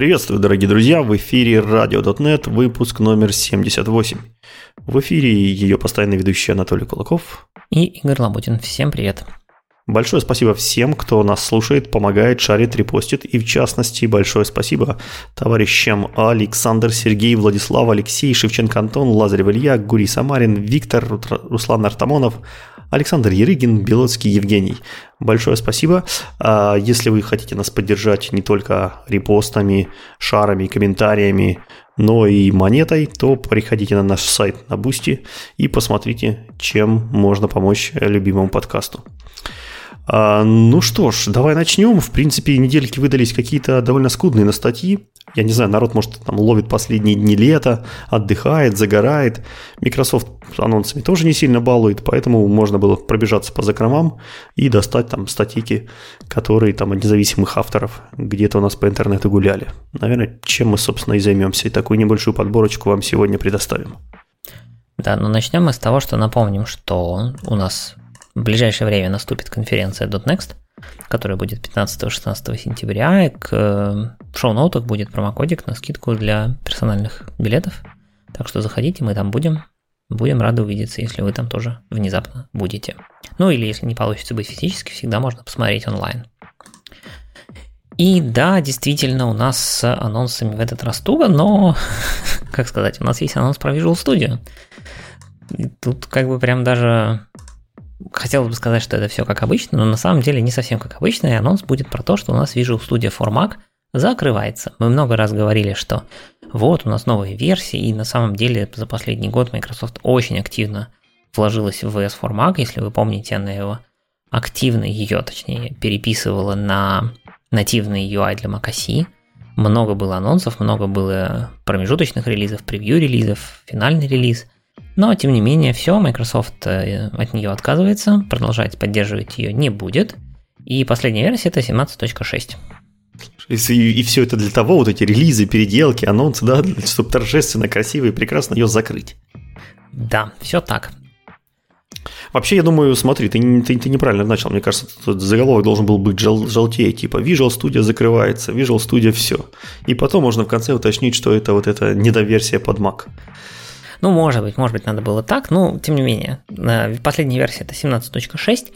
Приветствую, дорогие друзья! В эфире Radio.net, выпуск номер 78. В эфире ее постоянный ведущий Анатолий Кулаков и Игорь Лабутин. Всем привет! Большое спасибо всем, кто нас слушает, помогает, шарит, репостит. И в частности, большое спасибо товарищам Александр, Сергей, Владислав, Алексей, Шевченко Антон, Лазарев Илья, Гурий Самарин, Виктор, Руслан Артамонов, Александр Ерыгин, Белоцкий Евгений. Большое спасибо. А, если вы хотите нас поддержать не только репостами, шарами, комментариями, но и монетой, то приходите на наш сайт на Boosty и посмотрите, чем можно помочь любимому подкасту. А, ну что ж, давай начнем. В принципе, недельки выдались какие-то довольно скудные на статьи. Я не знаю, народ, может, там ловит последние дни лета, отдыхает, загорает. Microsoft анонсами тоже не сильно балует, поэтому можно было пробежаться по закромам и достать там статейки, которые там от независимых авторов где-то у нас по интернету гуляли. Наверное, чем мы, собственно, и займемся. И такую небольшую подборочку вам сегодня предоставим. Да, но начнем мы с того, что напомним, что у нас в ближайшее время наступит конференция .next, которая будет 15-16 сентября, и к, в шоу-ноутах будет промокодик на скидку для персональных билетов. Так что заходите, мы там будем. Будем рады увидеться, если вы там тоже внезапно будете. Ну или если не получится быть физически, всегда можно посмотреть онлайн. И да, действительно, у нас с анонсами в этот раз туго, но, как сказать, у нас есть анонс про Visual Studio. И тут как бы прям даже хотелось бы сказать, что это все как обычно, но на самом деле не совсем как обычно, и анонс будет про то, что у нас Visual Studio for Mac закрывается. Мы много раз говорили, что вот у нас новые версии, и на самом деле за последний год Microsoft очень активно вложилась в VS for Mac, если вы помните, она его активно ее, точнее, переписывала на нативный UI для Mac OS. Много было анонсов, много было промежуточных релизов, превью-релизов, финальный релиз – но, тем не менее, все, Microsoft э, от нее отказывается, продолжать поддерживать ее не будет. И последняя версия это 17.6. И, и все это для того, вот эти релизы, переделки, анонсы, да, чтобы торжественно, красиво и прекрасно ее закрыть. Да, все так. Вообще, я думаю, смотри, ты, ты, ты неправильно начал. Мне кажется, тут заголовок должен был быть жел, желтее, типа Visual Studio закрывается, Visual Studio все. И потом можно в конце уточнить, что это вот эта недоверсия под Mac. Ну, может быть, может быть, надо было так, но тем не менее. Последняя версия это 17.6,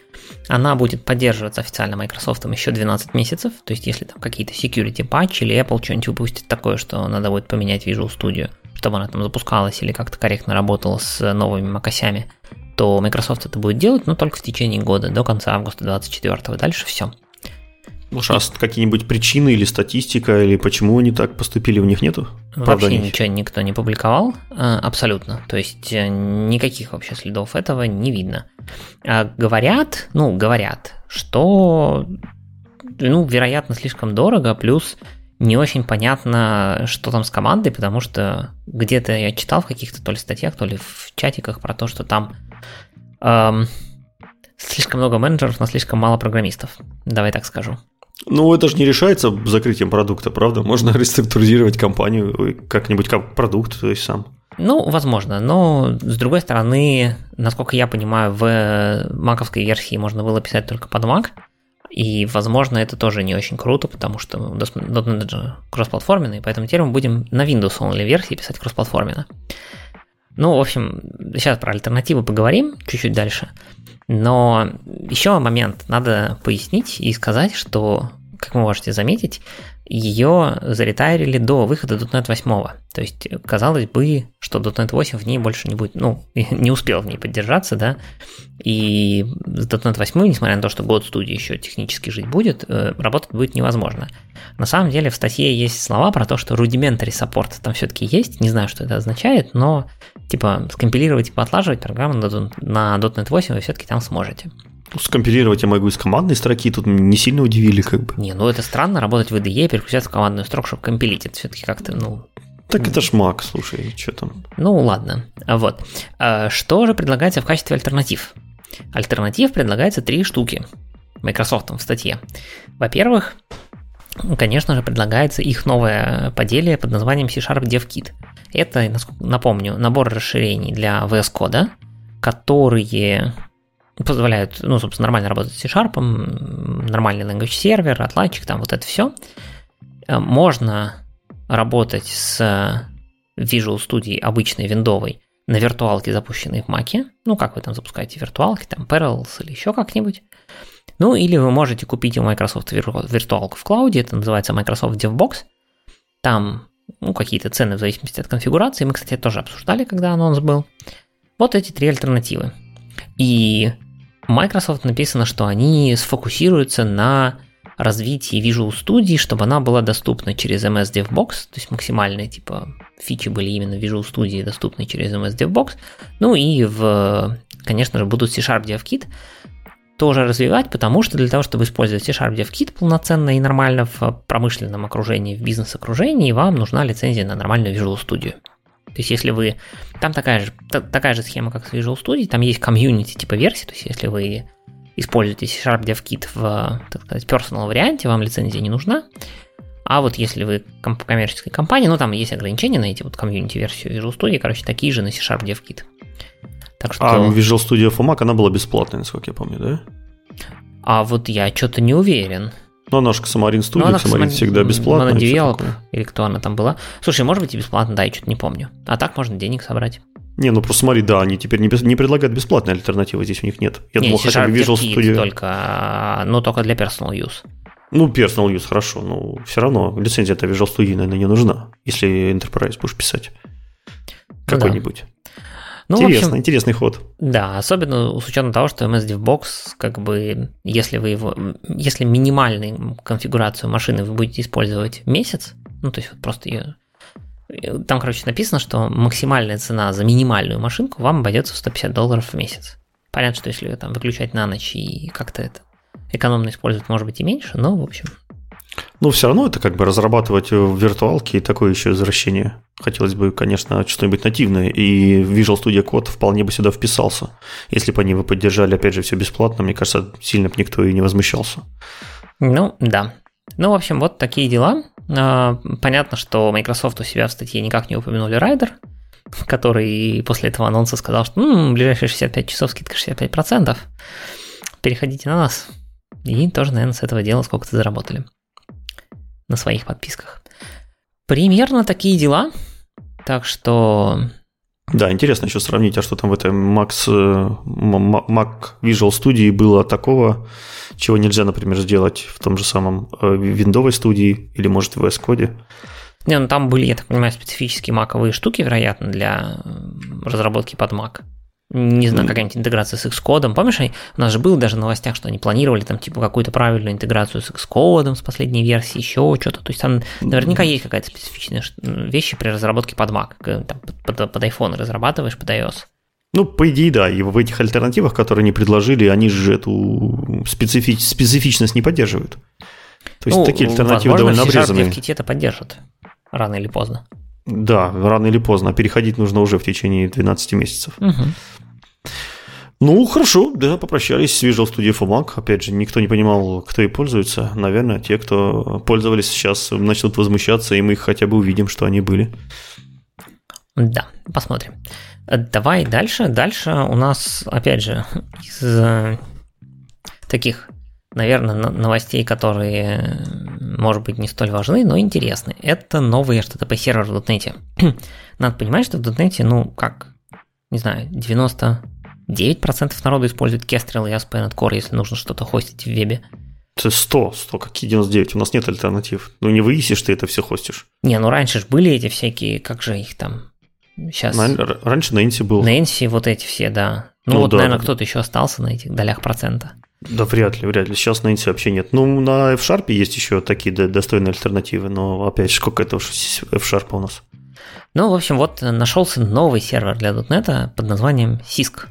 она будет поддерживаться официально Microsoft еще 12 месяцев, то есть если там какие-то security патчи или Apple что-нибудь выпустит такое, что надо будет поменять Visual Studio, чтобы она там запускалась или как-то корректно работала с новыми макосями, то Microsoft это будет делать, но только в течение года, до конца августа 2024. Дальше все. Может, а какие-нибудь причины или статистика, или почему они так поступили, у них нету? Вообще ничего никто не публиковал, э, абсолютно. То есть э, никаких вообще следов этого не видно. А говорят, ну, говорят, что, ну, вероятно, слишком дорого, плюс не очень понятно, что там с командой, потому что где-то я читал в каких-то то ли статьях, то ли в чатиках про то, что там эм, слишком много менеджеров, но слишком мало программистов. Давай так скажу. Ну, это же не решается закрытием продукта, правда? Можно реструктуризировать компанию как-нибудь как продукт, то есть сам. Ну, возможно, но с другой стороны, насколько я понимаю, в маковской версии можно было писать только под Mac, и, возможно, это тоже не очень круто, потому что .NET же кроссплатформенный, поэтому теперь мы будем на Windows only версии писать кроссплатформенно. Ну, в общем, сейчас про альтернативы поговорим чуть-чуть дальше. Но еще момент надо пояснить и сказать, что, как вы можете заметить, ее заретайрили до выхода .NET 8. То есть, казалось бы, что .NET 8 в ней больше не будет, ну, не успел в ней поддержаться, да, и с .NET 8, несмотря на то, что год студии еще технически жить будет, э, работать будет невозможно. На самом деле в статье есть слова про то, что rudimentary support там все-таки есть, не знаю, что это означает, но типа скомпилировать и поотлаживать программу на .NET 8 вы все-таки там сможете. Скомпилировать я могу из командной строки, тут не сильно удивили как бы. Не, ну это странно, работать в IDE, переключаться в командную строку, чтобы компилить, это все-таки как-то, ну... Так это ж Mac, слушай, что там? Ну ладно, вот. А что же предлагается в качестве альтернатив? Альтернатив предлагается три штуки Microsoft в статье. Во-первых, конечно же, предлагается их новое поделие под названием C-Sharp DevKit. Это, напомню, набор расширений для VS Code, которые позволяют, ну, собственно, нормально работать с C-Sharp, нормальный language сервер, отладчик, там вот это все. Э, можно работать с Visual Studio обычной виндовой на виртуалке, запущенной в Mac. Ну, как вы там запускаете виртуалки, там Parallels или еще как-нибудь. Ну, или вы можете купить у Microsoft виртуалку в клауде, это называется Microsoft DevBox. Там ну, какие-то цены в зависимости от конфигурации. Мы, кстати, тоже обсуждали, когда анонс был. Вот эти три альтернативы. И Microsoft написано, что они сфокусируются на развитии Visual Studio, чтобы она была доступна через MS DevBox, то есть максимальные типа фичи были именно в Visual Studio доступны через MS DevBox. Ну и в, конечно же, будут C-Sharp DevKit тоже развивать, потому что для того, чтобы использовать C-Sharp DevKit полноценно и нормально в промышленном окружении, в бизнес-окружении, вам нужна лицензия на нормальную Visual Studio. То есть, если вы... Там такая же, такая же схема, как с Visual Studio, там есть комьюнити типа версии, то есть, если вы используете C-Sharp DevKit в, так сказать, personal варианте, вам лицензия не нужна. А вот если вы коммерческой компании, ну там есть ограничения на эти вот комьюнити-версию Visual Studio, короче, такие же на C-Sharp DevKit. Так что... А Visual Studio for Mac, она была бесплатная, насколько я помню, да? А вот я что-то не уверен. Ну, она же Xamarin Studio, ну, Xamarin всегда бесплатная. Она Develop, или кто она там была. Слушай, может быть и бесплатно, да, я что-то не помню. А так можно денег собрать. Не, ну просто смотри, да, они теперь не, не предлагают бесплатные альтернативы, здесь у них нет. Я не, думал, хотя бы Visual Studio... только, но только для personal use. Ну, personal use, хорошо, но все равно лицензия-то Visual Studio, наверное, не нужна, если Enterprise будешь писать. Какой-нибудь. Ну, Интересно, общем, интересный ход. Да, особенно с учетом того, что MS DevBox, как бы, если вы его, если минимальную конфигурацию машины вы будете использовать месяц, ну, то есть вот просто ее там, короче, написано, что максимальная цена за минимальную машинку вам обойдется в 150 долларов в месяц. Понятно, что если там выключать на ночь и как-то это экономно использовать, может быть и меньше, но, в общем, ну, все равно это как бы разрабатывать в виртуалке и такое еще возвращение. Хотелось бы, конечно, что-нибудь нативное, и Visual Studio Code вполне бы сюда вписался. Если бы они бы поддержали, опять же, все бесплатно, мне кажется, сильно бы никто и не возмущался. Ну, да. Ну, в общем, вот такие дела. А, понятно, что Microsoft у себя в статье никак не упомянули Rider, который после этого анонса сказал, что ну, ближайшие 65 часов скидка 65%. Переходите на нас. И тоже, наверное, с этого дела сколько-то заработали на своих подписках. Примерно такие дела. Так что... Да, интересно еще сравнить, а что там в этой Max, э, Mac Visual Studio было такого, чего нельзя, например, сделать в том же самом Windows э, студии или, может, в VS Code. Не, ну там были, я так понимаю, специфические маковые штуки, вероятно, для разработки под Mac не знаю, какая-нибудь интеграция с Xcode. Помнишь, у нас же было даже в новостях, что они планировали там типа какую-то правильную интеграцию с Xcode, с последней версии, еще что-то. То есть там наверняка есть какая-то специфичная вещи при разработке под Mac. Там, под, под iPhone разрабатываешь, под iOS. Ну, по идее, да. И в этих альтернативах, которые они предложили, они же эту специфич, специфичность не поддерживают. То есть ну, такие альтернативы возможно, довольно обрезанные. в это поддержат рано или поздно. Да, рано или поздно. Переходить нужно уже в течение 12 месяцев. Угу. Ну, хорошо, да, попрощались с Visual Studio for Mac. Опять же, никто не понимал, кто и пользуется. Наверное, те, кто пользовались, сейчас начнут возмущаться, и мы их хотя бы увидим, что они были. Да, посмотрим. Давай дальше. Дальше у нас, опять же, из э, таких, наверное, новостей, которые, может быть, не столь важны, но интересны. Это новый HTTP сервер в .NET. Надо понимать, что в .NET, ну, как, не знаю, 90 9% народу использует Kestrel и ASP.NET Core, если нужно что-то хостить в вебе. Это 100, 100, какие 99? У нас нет альтернатив. Ну не выяснишь, ты это все хостишь. Не, ну раньше же были эти всякие, как же их там сейчас... На, раньше Нэнси был. Нэнси, вот эти все, да. Ну, ну вот, да, наверное, да. кто-то еще остался на этих долях процента. Да вряд ли, вряд ли. Сейчас на Нэнси вообще нет. Ну, на F-Sharp есть еще такие достойные альтернативы, но опять же, сколько это уж F-Sharp у нас. Ну, в общем, вот нашелся новый сервер для .NET под названием Sisk.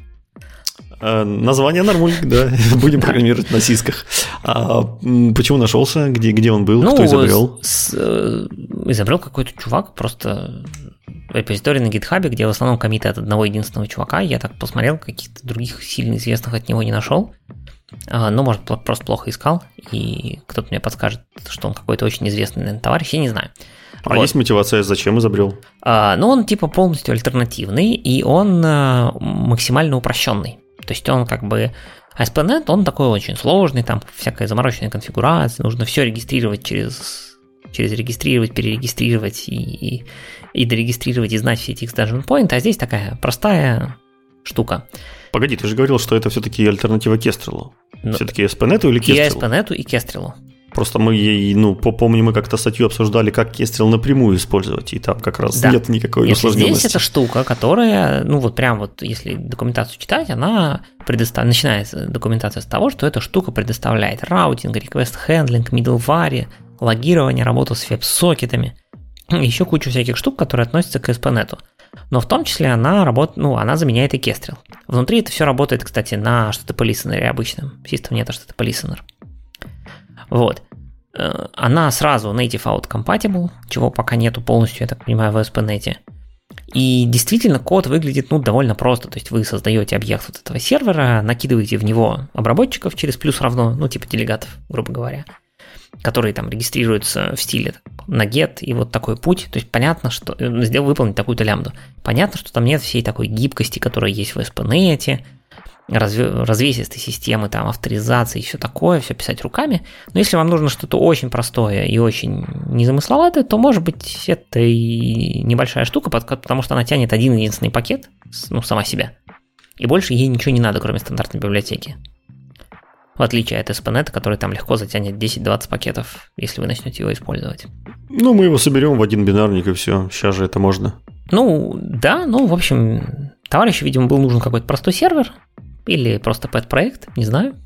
Э, название нормуль, да, будем программировать на сисках. А почему нашелся? Где, где он был? Ну, Кто изобрел? С, э, изобрел какой-то чувак, просто репозиторий на гитхабе, где в основном комиты от одного единственного чувака. Я так посмотрел, каких-то других сильно известных от него не нашел. А, ну, может, просто плохо искал, и кто-то мне подскажет, что он какой-то очень известный наверное, товарищ, я не знаю. А вот. есть мотивация, зачем изобрел? А, ну, он типа полностью альтернативный, и он а, максимально упрощенный. То есть он как бы ASP.NET, он такой очень сложный, там всякая замороченная конфигурация, нужно все регистрировать через через регистрировать, перерегистрировать и, и, и дорегистрировать и знать все эти extension point, а здесь такая простая штука. Погоди, ты же говорил, что это все-таки альтернатива Кестрелу. Ну, все-таки SPNet или Кестрелу? И SPNet, и Кестрелу. Просто мы ей, ну, помню, мы как-то статью обсуждали, как Кестрел напрямую использовать, и там как раз да. нет никакой если усложненности. Здесь эта штука, которая, ну, вот прям вот, если документацию читать, она предоставляет, начинается документация с того, что эта штука предоставляет раутинг, request handling, middleware, логирование, работу с веб-сокетами, еще кучу всяких штук, которые относятся к SPNet. Но в том числе она работает, ну, она заменяет и Kestrel. Внутри это все работает, кстати, на что-то по listener обычном. System нет, а что-то по listener. Вот. Э, она сразу native out compatible, чего пока нету полностью, я так понимаю, в ASP.NET. И действительно код выглядит ну, довольно просто. То есть вы создаете объект вот этого сервера, накидываете в него обработчиков через плюс равно, ну типа делегатов, грубо говоря, которые там регистрируются в стиле на get и вот такой путь. То есть понятно, что э, сделал выполнить такую-то лямбду. Понятно, что там нет всей такой гибкости, которая есть в ASP.NET, развесистой системы, там, авторизации и все такое, все писать руками. Но если вам нужно что-то очень простое и очень незамысловатое, то, может быть, это и небольшая штука, потому что она тянет один единственный пакет, ну, сама себя. И больше ей ничего не надо, кроме стандартной библиотеки. В отличие от SPNet, который там легко затянет 10-20 пакетов, если вы начнете его использовать. Ну, мы его соберем в один бинарник и все. Сейчас же это можно. Ну, да, ну, в общем, товарищу, видимо, был нужен какой-то простой сервер, или просто пэт-проект, не знаю.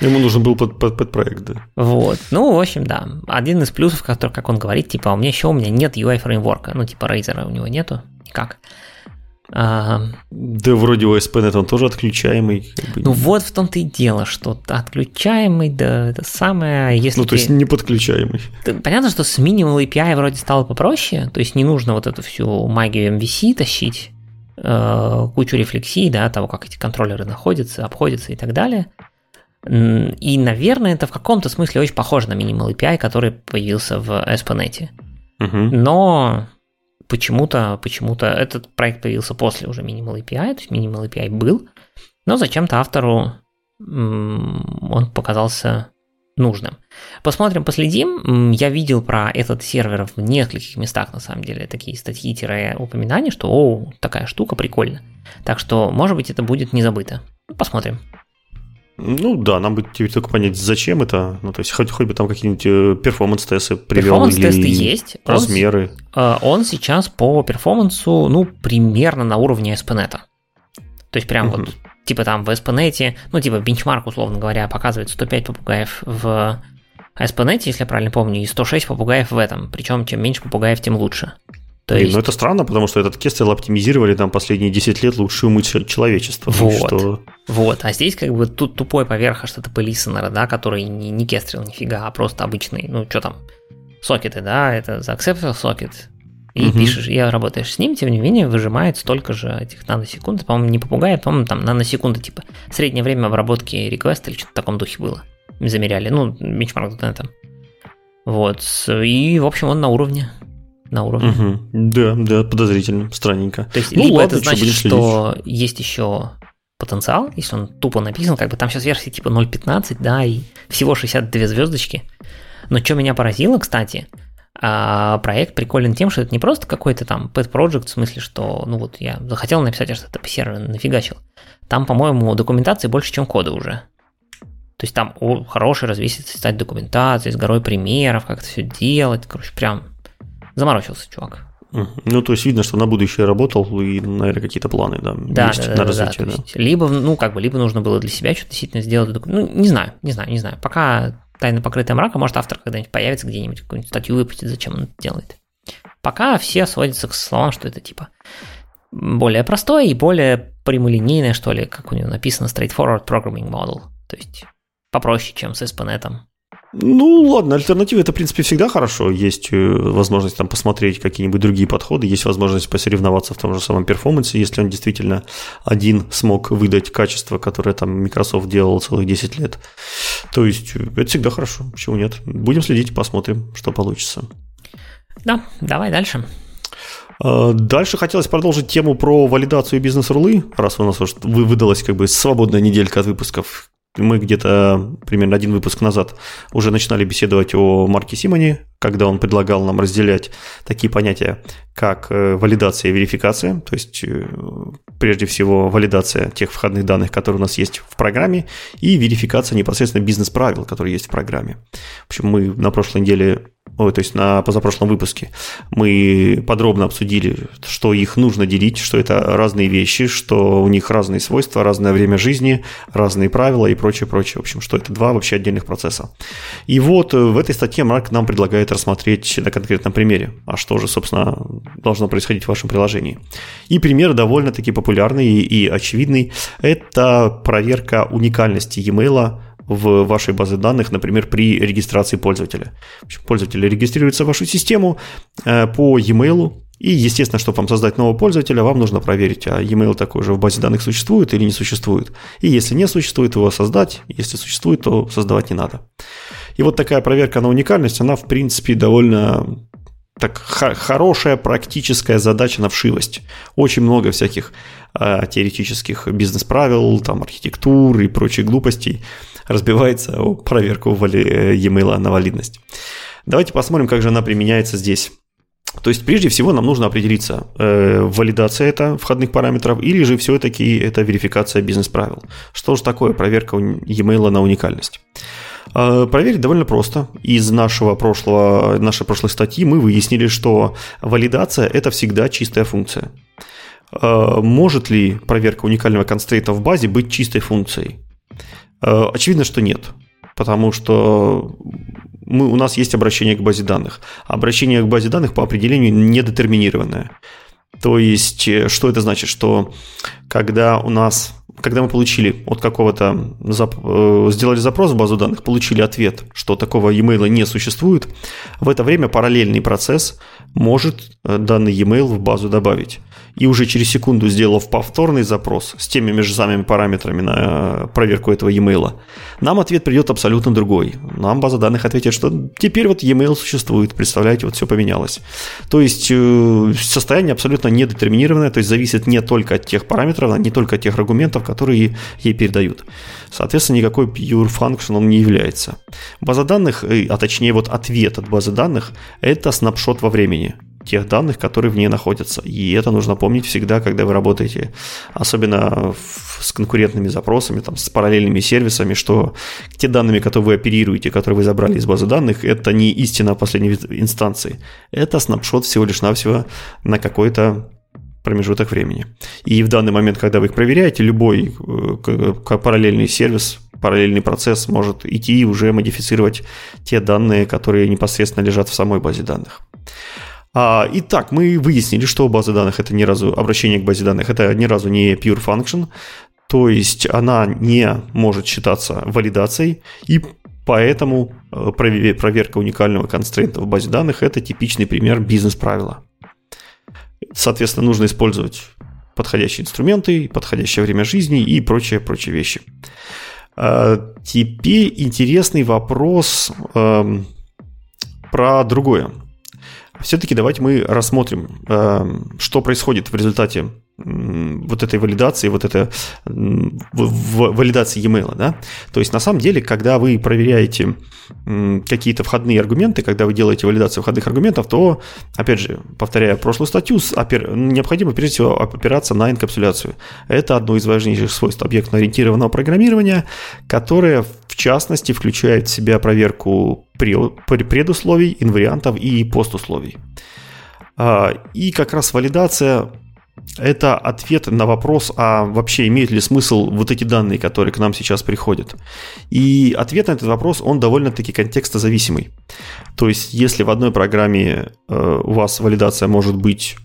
Ему нужен был пэт-проект, да. Вот. Ну, в общем, да. Один из плюсов, который, как он говорит, типа, у меня еще у меня нет UI фреймворка. Ну, типа, Razer у него нету никак. А, да, вроде у ASP.NET он тоже отключаемый. Как бы. Ну вот в том-то и дело, что отключаемый, да, это самое, если Ну, то есть не подключаемый. Понятно, что с Minimal API вроде стало попроще, то есть не нужно вот эту всю магию MVC тащить, кучу рефлексий, да, того, как эти контроллеры находятся, обходятся и так далее. И, наверное, это в каком-то смысле очень похоже на Minimal API, который появился в ASP.NET. Угу. Но почему-то, почему-то этот проект появился после уже Minimal API, то есть Minimal API был, но зачем-то автору он показался нужным. Посмотрим, последим. Я видел про этот сервер в нескольких местах, на самом деле, такие статьи-упоминания, что о, такая штука, прикольно. Так что, может быть, это будет не забыто. Посмотрим. Ну да, нам будет теперь только понять, зачем это. Ну, то есть, хоть, хоть бы там какие-нибудь э, перформанс-тесты привел Перформанс-тесты есть. размеры. Он, э, он сейчас по перформансу, ну, примерно на уровне SPNet. То есть, прям угу. вот типа там в ASP.NET, ну типа бенчмарк, условно говоря, показывает 105 попугаев в ASP.NET, если я правильно помню, и 106 попугаев в этом. Причем чем меньше попугаев, тем лучше. То Блин, есть... ну это странно, потому что этот кестел оптимизировали там последние 10 лет лучшую умыть человечества. Вот, что... вот, а здесь как бы тут тупой поверх что-то listener, да, который не, не кестрил нифига, а просто обычный, ну что там, сокеты, да, это за acceptor сокет, и угу. пишешь, и работаешь с ним, тем не менее, выжимает столько же этих наносекунд. По-моему, не попугай, по-моему, там наносекунды, типа, среднее время обработки реквеста или что-то в таком духе было. Замеряли, ну, бенчмарк там. Вот, и, в общем, он на уровне. На уровне. Угу. Да, да, подозрительно, странненько. То есть, ну, либо ладно, это значит, что есть еще потенциал, если он тупо написан, как бы там сейчас версия типа 0.15, да, и всего 62 звездочки. Но что меня поразило, кстати, а проект приколен тем, что это не просто какой-то там pet project, в смысле, что, ну вот я захотел написать HTTP сервер, нафигачил. Там, по-моему, документации больше, чем кода уже. То есть там о, хороший развесистый стать документации с горой примеров, как это все делать. Короче, прям заморочился чувак. Ну, то есть видно, что на будущее работал и, наверное, какие-то планы, да, да есть да, на да, развитие. Да, да. Есть, либо, ну, как бы, либо нужно было для себя что-то действительно сделать. Ну, не знаю, не знаю, не знаю. Пока тайно покрытая мраком, может автор когда-нибудь появится где-нибудь, какую-нибудь статью выпустит, зачем он это делает. Пока все сводятся к словам, что это типа более простое и более прямолинейное, что ли, как у него написано, straightforward programming model. То есть попроще, чем с ASP.NET. Ну, ладно, альтернатива это, в принципе, всегда хорошо. Есть э, возможность там посмотреть какие-нибудь другие подходы, есть возможность посоревноваться в том же самом перформансе, если он действительно один смог выдать качество, которое там Microsoft делал целых 10 лет. То есть э, это всегда хорошо, почему нет. Будем следить, посмотрим, что получится. Да, давай дальше. А, дальше хотелось продолжить тему про валидацию бизнес-рулы, раз у нас уже выдалась как бы свободная неделька от выпусков мы где-то примерно один выпуск назад уже начинали беседовать о Марке Симоне, когда он предлагал нам разделять такие понятия, как э, валидация и верификация, то есть э, прежде всего валидация тех входных данных, которые у нас есть в программе, и верификация непосредственно бизнес-правил, которые есть в программе. В общем, мы на прошлой неделе ой, то есть на позапрошлом выпуске, мы подробно обсудили, что их нужно делить, что это разные вещи, что у них разные свойства, разное время жизни, разные правила и прочее, прочее. В общем, что это два вообще отдельных процесса. И вот в этой статье Марк нам предлагает рассмотреть на конкретном примере, а что же, собственно, должно происходить в вашем приложении. И пример довольно-таки популярный и очевидный – это проверка уникальности e-mail в вашей базе данных, например, при регистрации пользователя. Пользователь регистрируется в вашу систему э, по e-mail, и, естественно, чтобы вам создать нового пользователя, вам нужно проверить, а e-mail такой же в базе данных существует или не существует. И если не существует, его создать. Если существует, то создавать не надо. И вот такая проверка на уникальность, она, в принципе, довольно так хорошая практическая задача на вшивость. Очень много всяких э, теоретических бизнес-правил, там, архитектур и прочих глупостей разбивается о проверку e-mail на валидность. Давайте посмотрим, как же она применяется здесь. То есть, прежде всего, нам нужно определиться, э, валидация это входных параметров или же все-таки это верификация бизнес-правил. Что же такое проверка e-mail на уникальность? Э, проверить довольно просто. Из нашего прошлого, нашей прошлой статьи мы выяснили, что валидация – это всегда чистая функция. Э, может ли проверка уникального констрейта в базе быть чистой функцией? Э, очевидно, что нет, потому что мы, у нас есть обращение к базе данных. Обращение к базе данных по определению недетерминированное. То есть, что это значит? Что когда у нас, когда мы получили от какого-то, э, сделали запрос в базу данных, получили ответ, что такого e-mail не существует, в это время параллельный процесс может данный e-mail в базу добавить и уже через секунду сделав повторный запрос с теми же самыми параметрами на э, проверку этого e-mail, нам ответ придет абсолютно другой. Нам база данных ответит, что теперь вот e-mail существует, представляете, вот все поменялось. То есть э, состояние абсолютно недетерминированное, то есть зависит не только от тех параметров, а не только от тех аргументов, которые ей передают. Соответственно, никакой pure function он не является. База данных, э, а точнее вот ответ от базы данных, это снапшот во времени тех данных, которые в ней находятся. И это нужно помнить всегда, когда вы работаете, особенно с конкурентными запросами, там, с параллельными сервисами, что те данными, которые вы оперируете, которые вы забрали из базы данных, это не истина последней инстанции. Это снапшот всего лишь навсего на какой-то промежуток времени. И в данный момент, когда вы их проверяете, любой э, параллельный сервис, параллельный процесс может идти и уже модифицировать те данные, которые непосредственно лежат в самой базе данных. А, итак, мы выяснили, что база данных это ни разу обращение к базе данных, это ни разу не pure function, то есть она не может считаться валидацией, и поэтому э, проверка уникального констрейнта в базе данных это типичный пример бизнес-правила. Соответственно, нужно использовать подходящие инструменты, подходящее время жизни и прочие-прочие вещи. А, теперь интересный вопрос эм, про другое. Все-таки давайте мы рассмотрим, эм, что происходит в результате вот этой валидации, вот это валидации e-mail, да? То есть на самом деле, когда вы проверяете какие-то входные аргументы, когда вы делаете валидацию входных аргументов, то, опять же, повторяя прошлую статью, необходимо прежде всего опираться на инкапсуляцию. Это одно из важнейших свойств объектно-ориентированного программирования, которое, частности, включает в себя проверку предусловий, инвариантов и постусловий. А, и как раз валидация это ответ на вопрос, а вообще имеет ли смысл вот эти данные, которые к нам сейчас приходят. И ответ на этот вопрос, он довольно-таки контекстозависимый. То есть, если в одной программе э, у вас валидация может быть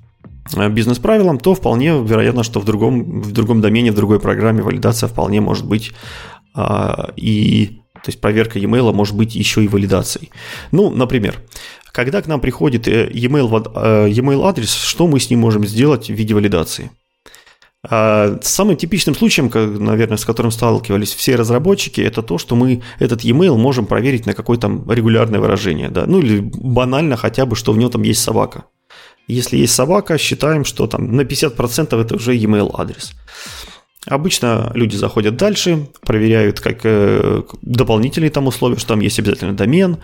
э, бизнес-правилом, то вполне вероятно, что в другом, в другом домене, в другой программе валидация вполне может быть и то есть проверка e-mail может быть еще и валидацией. Ну, например, когда к нам приходит э, e-mail, e-mail адрес, что мы с ним можем сделать в виде валидации? А, самым типичным случаем, наверное, с которым сталкивались все разработчики, это то, что мы этот e-mail можем проверить на какое-то регулярное выражение, да, ну или банально хотя бы, что в нем там есть собака. Если есть собака, считаем, что там на 50% это уже e-mail адрес. Обычно люди заходят дальше, проверяют как э, дополнительные там условия, что там есть обязательно домен.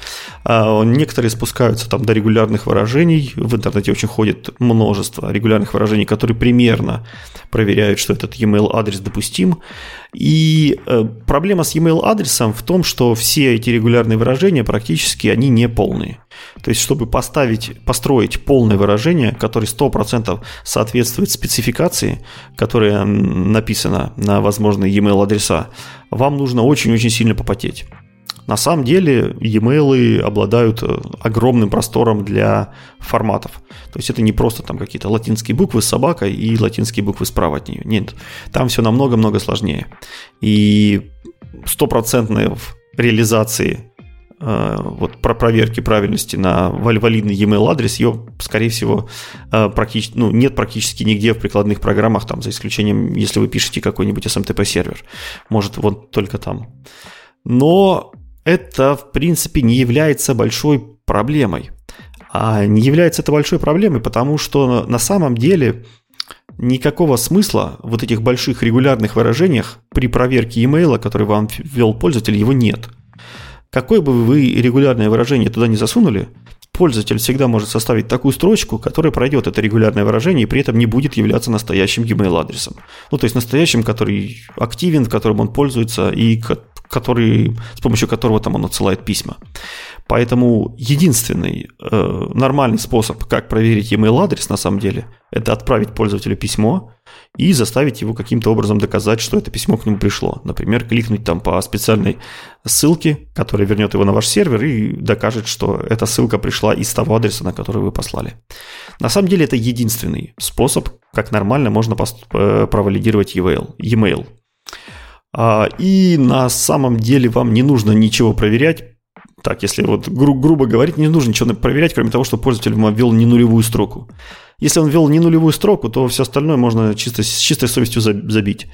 А некоторые спускаются там до регулярных выражений. В интернете очень ходит множество регулярных выражений, которые примерно проверяют, что этот e-mail адрес допустим. И э, проблема с e-mail адресом в том, что все эти регулярные выражения практически они не полные. То есть, чтобы поставить, построить полное выражение, которое 100% соответствует спецификации, которая написана на возможные e-mail адреса, вам нужно очень-очень сильно попотеть. На самом деле e-mail обладают э, огромным простором для форматов. То есть это не просто там какие-то латинские буквы с собакой и латинские буквы справа от нее. Нет, там все намного-много сложнее. И стопроцентной реализации вот про проверки правильности на валидный e-mail адрес, ее, скорее всего, э, практически, ну, нет практически нигде в прикладных программах, там, за исключением, если вы пишете какой-нибудь SMTP сервер. Может, вот только там. Но это, в принципе, не является большой проблемой. А не является это большой проблемой, потому что на самом деле никакого смысла вот этих больших регулярных выражениях при проверке имейла, который вам ввел пользователь, его нет. Какое бы вы регулярное выражение туда не засунули, пользователь всегда может составить такую строчку, которая пройдет это регулярное выражение и при этом не будет являться настоящим e-mail адресом. Ну, то есть настоящим, который активен, в котором он пользуется и который, с помощью которого там он отсылает письма. Поэтому единственный э, нормальный способ, как проверить email адрес на самом деле, это отправить пользователю письмо и заставить его каким-то образом доказать, что это письмо к нему пришло. Например, кликнуть там по специальной ссылке, которая вернет его на ваш сервер и докажет, что эта ссылка пришла из того адреса, на который вы послали. На самом деле это единственный способ, как нормально можно э, провалидировать e-mail. А, и на самом деле вам не нужно ничего проверять. Так, если вот гру- грубо говорить, не нужно ничего проверять, кроме того, что пользователь ввел не нулевую строку. Если он ввел не нулевую строку, то все остальное можно чисто, с чистой совестью забить.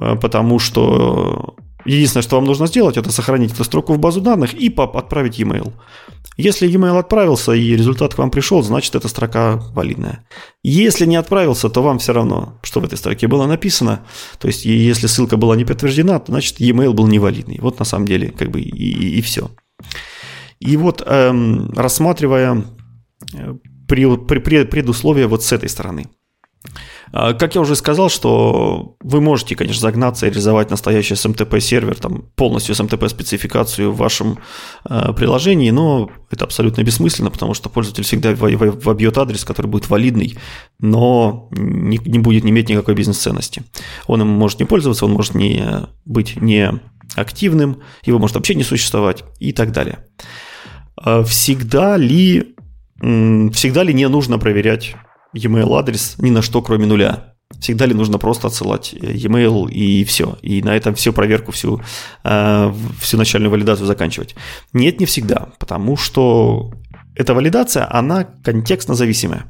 А, потому что единственное, что вам нужно сделать, это сохранить эту строку в базу данных и отправить e-mail. Если e-mail отправился и результат к вам пришел, значит эта строка валидная. Если не отправился, то вам все равно, что в этой строке было написано. То есть если ссылка была не подтверждена, то значит e-mail был невалидный. Вот на самом деле как бы и, и, и все. И вот эм, рассматривая э, предусловия вот с этой стороны – а, как я уже сказал, что вы можете, конечно, загнаться и реализовать настоящий SMTP-сервер, там, полностью SMTP-спецификацию в вашем э, приложении, но это абсолютно бессмысленно, потому что пользователь всегда вобьет адрес, который будет валидный, но не, не будет иметь никакой бизнес-ценности. Он им может не пользоваться, он может не быть не активным, его может вообще не существовать и так далее. А всегда ли, всегда ли не нужно проверять e-mail адрес ни на что, кроме нуля. Всегда ли нужно просто отсылать e-mail и все, и на этом всю проверку, всю, э, всю начальную валидацию заканчивать? Нет, не всегда, потому что эта валидация, она контекстно зависимая.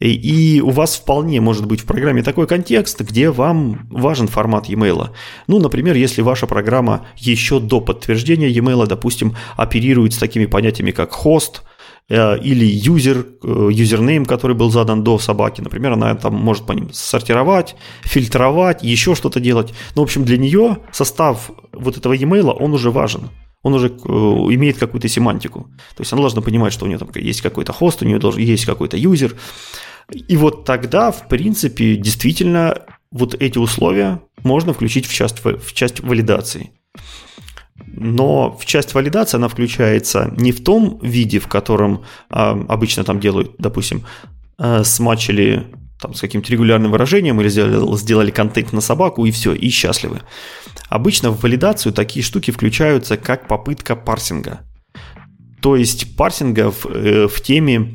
И, и у вас вполне может быть в программе такой контекст, где вам важен формат e-mail. Ну, например, если ваша программа еще до подтверждения e-mail, допустим, оперирует с такими понятиями, как хост, Э, или юзер, э, юзернейм, который был задан до собаки, например, она там может по ним сортировать, фильтровать, еще что-то делать. Ну, в общем, для нее состав вот этого e-mail, он уже важен. Он уже э, имеет какую-то семантику. То есть она должна понимать, что у нее там есть какой-то хост, у нее должен, есть какой-то юзер. И вот тогда, в принципе, действительно вот эти условия можно включить в часть, в часть валидации. Но в часть валидации она включается не в том виде, в котором а, обычно там делают, допустим, а, смачили там, с каким-то регулярным выражением или сделали, сделали контент на собаку и все, и счастливы. Обычно в валидацию такие штуки включаются как попытка парсинга. То есть парсинга в, э, в теме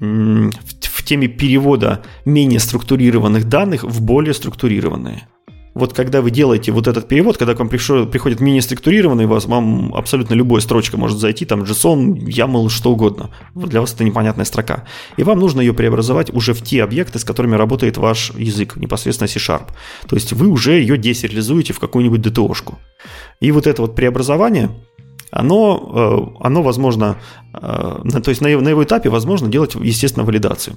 в теме перевода менее структурированных данных в более структурированные вот когда вы делаете вот этот перевод, когда к вам пришел, приходит мини-структурированный, вас, вам абсолютно любая строчка может зайти, там JSON, YAML, что угодно. Для вас это непонятная строка. И вам нужно ее преобразовать уже в те объекты, с которыми работает ваш язык, непосредственно C-Sharp. То есть вы уже ее десериализуете в какую-нибудь DTO-шку. И вот это вот преобразование, оно, оно возможно, то есть на его, на его этапе возможно делать, естественно, валидацию.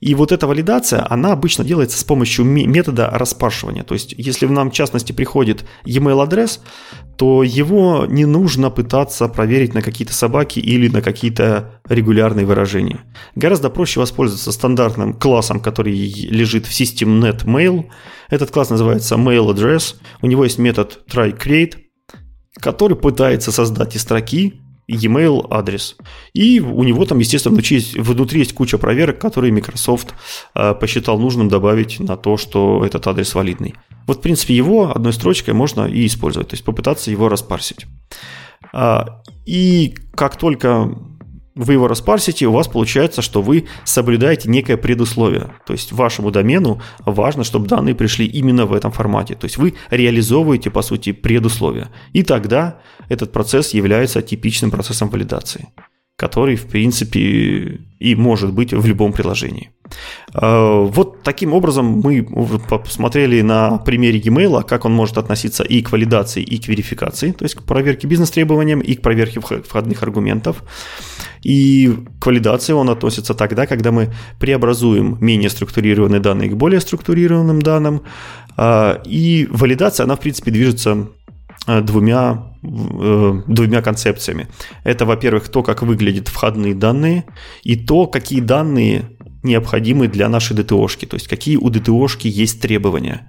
И вот эта валидация, она обычно делается с помощью метода распаршивания. То есть, если нам, в частности, приходит e-mail адрес, то его не нужно пытаться проверить на какие-то собаки или на какие-то регулярные выражения. Гораздо проще воспользоваться стандартным классом, который лежит в systemnet mail. Этот класс называется mail address. У него есть метод try-create, который пытается создать из строки e-mail адрес. И у него там, естественно, внутри есть, внутри есть куча проверок, которые Microsoft э, посчитал нужным добавить на то, что этот адрес валидный. Вот, в принципе, его одной строчкой можно и использовать, то есть попытаться его распарсить. А, и как только вы его распарсите, у вас получается, что вы соблюдаете некое предусловие. То есть вашему домену важно, чтобы данные пришли именно в этом формате. То есть вы реализовываете, по сути, предусловие. И тогда этот процесс является типичным процессом валидации который, в принципе, и может быть в любом приложении. А, вот таким образом мы посмотрели на примере e-mail, как он может относиться и к валидации, и к верификации, то есть к проверке бизнес-требованиям, и к проверке входных аргументов. И к валидации он относится тогда, когда мы преобразуем менее структурированные данные к более структурированным данным. А, и валидация, она, в принципе, движется двумя, э, двумя концепциями. Это, во-первых, то, как выглядят входные данные, и то, какие данные необходимы для нашей ДТОшки, то есть какие у ДТОшки есть требования.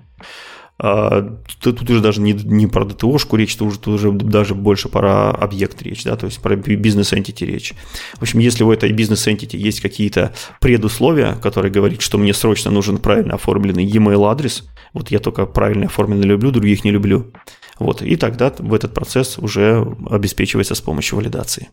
А, тут, тут уже даже не, не про ДТОшку речь, тут уже, тут уже даже больше про объект речь, да, то есть про бизнес-энтити речь. В общем, если у этой бизнес-энтити есть какие-то предусловия, которые говорят, что мне срочно нужен правильно оформленный e-mail адрес, вот я только правильно оформленный люблю, других не люблю, вот, и тогда в этот процесс уже обеспечивается с помощью валидации.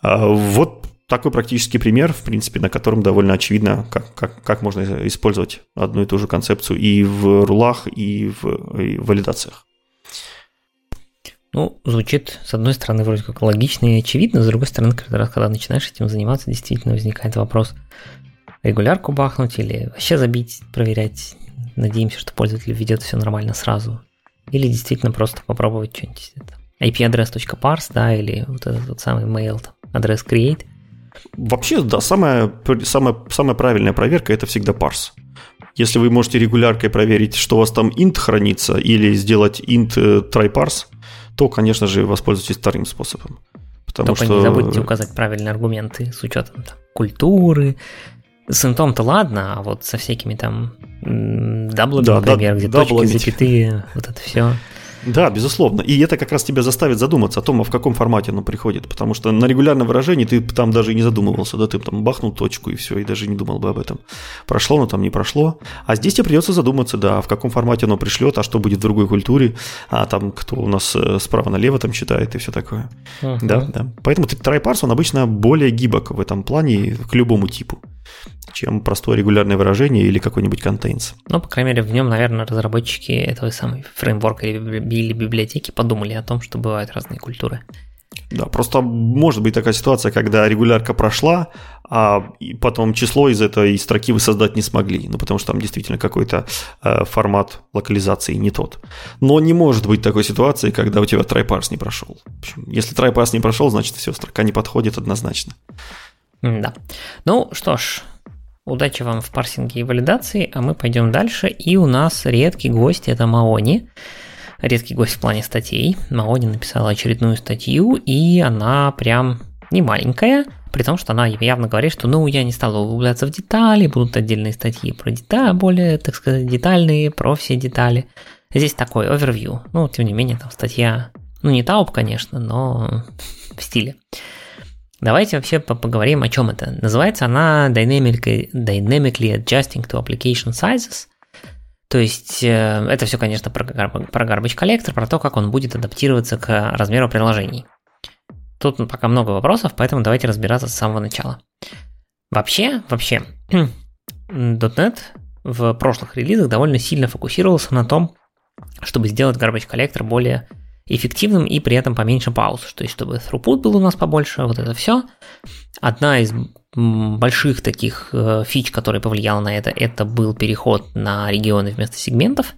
А, вот такой практический пример, в принципе, на котором довольно очевидно, как, как, как можно использовать одну и ту же концепцию и в рулах, и в, и в валидациях. Ну, звучит, с одной стороны, вроде как логично и очевидно, с другой стороны, каждый раз, когда начинаешь этим заниматься, действительно возникает вопрос, регулярку бахнуть или вообще забить, проверять. Надеемся, что пользователь ведет все нормально сразу. Или действительно просто попробовать что-нибудь. IP-адрес.parse, да, или вот этот вот самый mail, адрес create. Вообще, да, самая, самая, самая правильная проверка – это всегда парс. Если вы можете регуляркой проверить, что у вас там int хранится, или сделать int try parse, то, конечно же, воспользуйтесь вторым способом. Потому Только что... не забудьте указать правильные аргументы с учетом там, культуры. С int ом-то ладно, а вот со всякими там double ами, да, например, да, где double ами. точки, запятые, вот это все. Да, безусловно. И это как раз тебя заставит задуматься о том, а в каком формате оно приходит. Потому что на регулярном выражении ты там даже и не задумывался, да, ты там бахнул точку и все, и даже не думал бы об этом. Прошло, но там не прошло. А здесь тебе придется задуматься, да, в каком формате оно пришлет, а что будет в другой культуре, а там кто у нас э, справа налево там читает и все такое. Uh-huh. Да, да. Поэтому трайпарс, он обычно более гибок в этом плане к любому типу чем простое регулярное выражение или какой-нибудь контейнс. Ну, по крайней мере, в нем, наверное, разработчики этого самой фреймворка или библиотеки подумали о том, что бывают разные культуры. Да, просто может быть такая ситуация, когда регулярка прошла, а потом число из этой строки вы создать не смогли, ну потому что там действительно какой-то э, формат локализации не тот. Но не может быть такой ситуации, когда у тебя трайпарс не прошел. В общем, если трайпарс не прошел, значит все, строка не подходит однозначно. Да. Ну что ж, удачи вам в парсинге и валидации, а мы пойдем дальше. И у нас редкий гость, это Маони. Редкий гость в плане статей. Маони написала очередную статью, и она прям не маленькая, при том, что она явно говорит, что ну я не стала углубляться в детали, будут отдельные статьи про детали, более, так сказать, детальные, про все детали. Здесь такой овервью. Ну, тем не менее, там статья, ну не тауп, конечно, но в стиле. Давайте вообще поговорим, о чем это. Называется она Dynamically, Dynamically Adjusting to Application Sizes. То есть э, это все, конечно, про, про Garbage Collector, про то, как он будет адаптироваться к размеру приложений. Тут пока много вопросов, поэтому давайте разбираться с самого начала. Вообще, вообще, .NET в прошлых релизах довольно сильно фокусировался на том, чтобы сделать Garbage Collector более эффективным и при этом поменьше пауз, то есть чтобы throughput был у нас побольше, вот это все. Одна из больших таких э, фич, которая повлияла на это, это был переход на регионы вместо сегментов,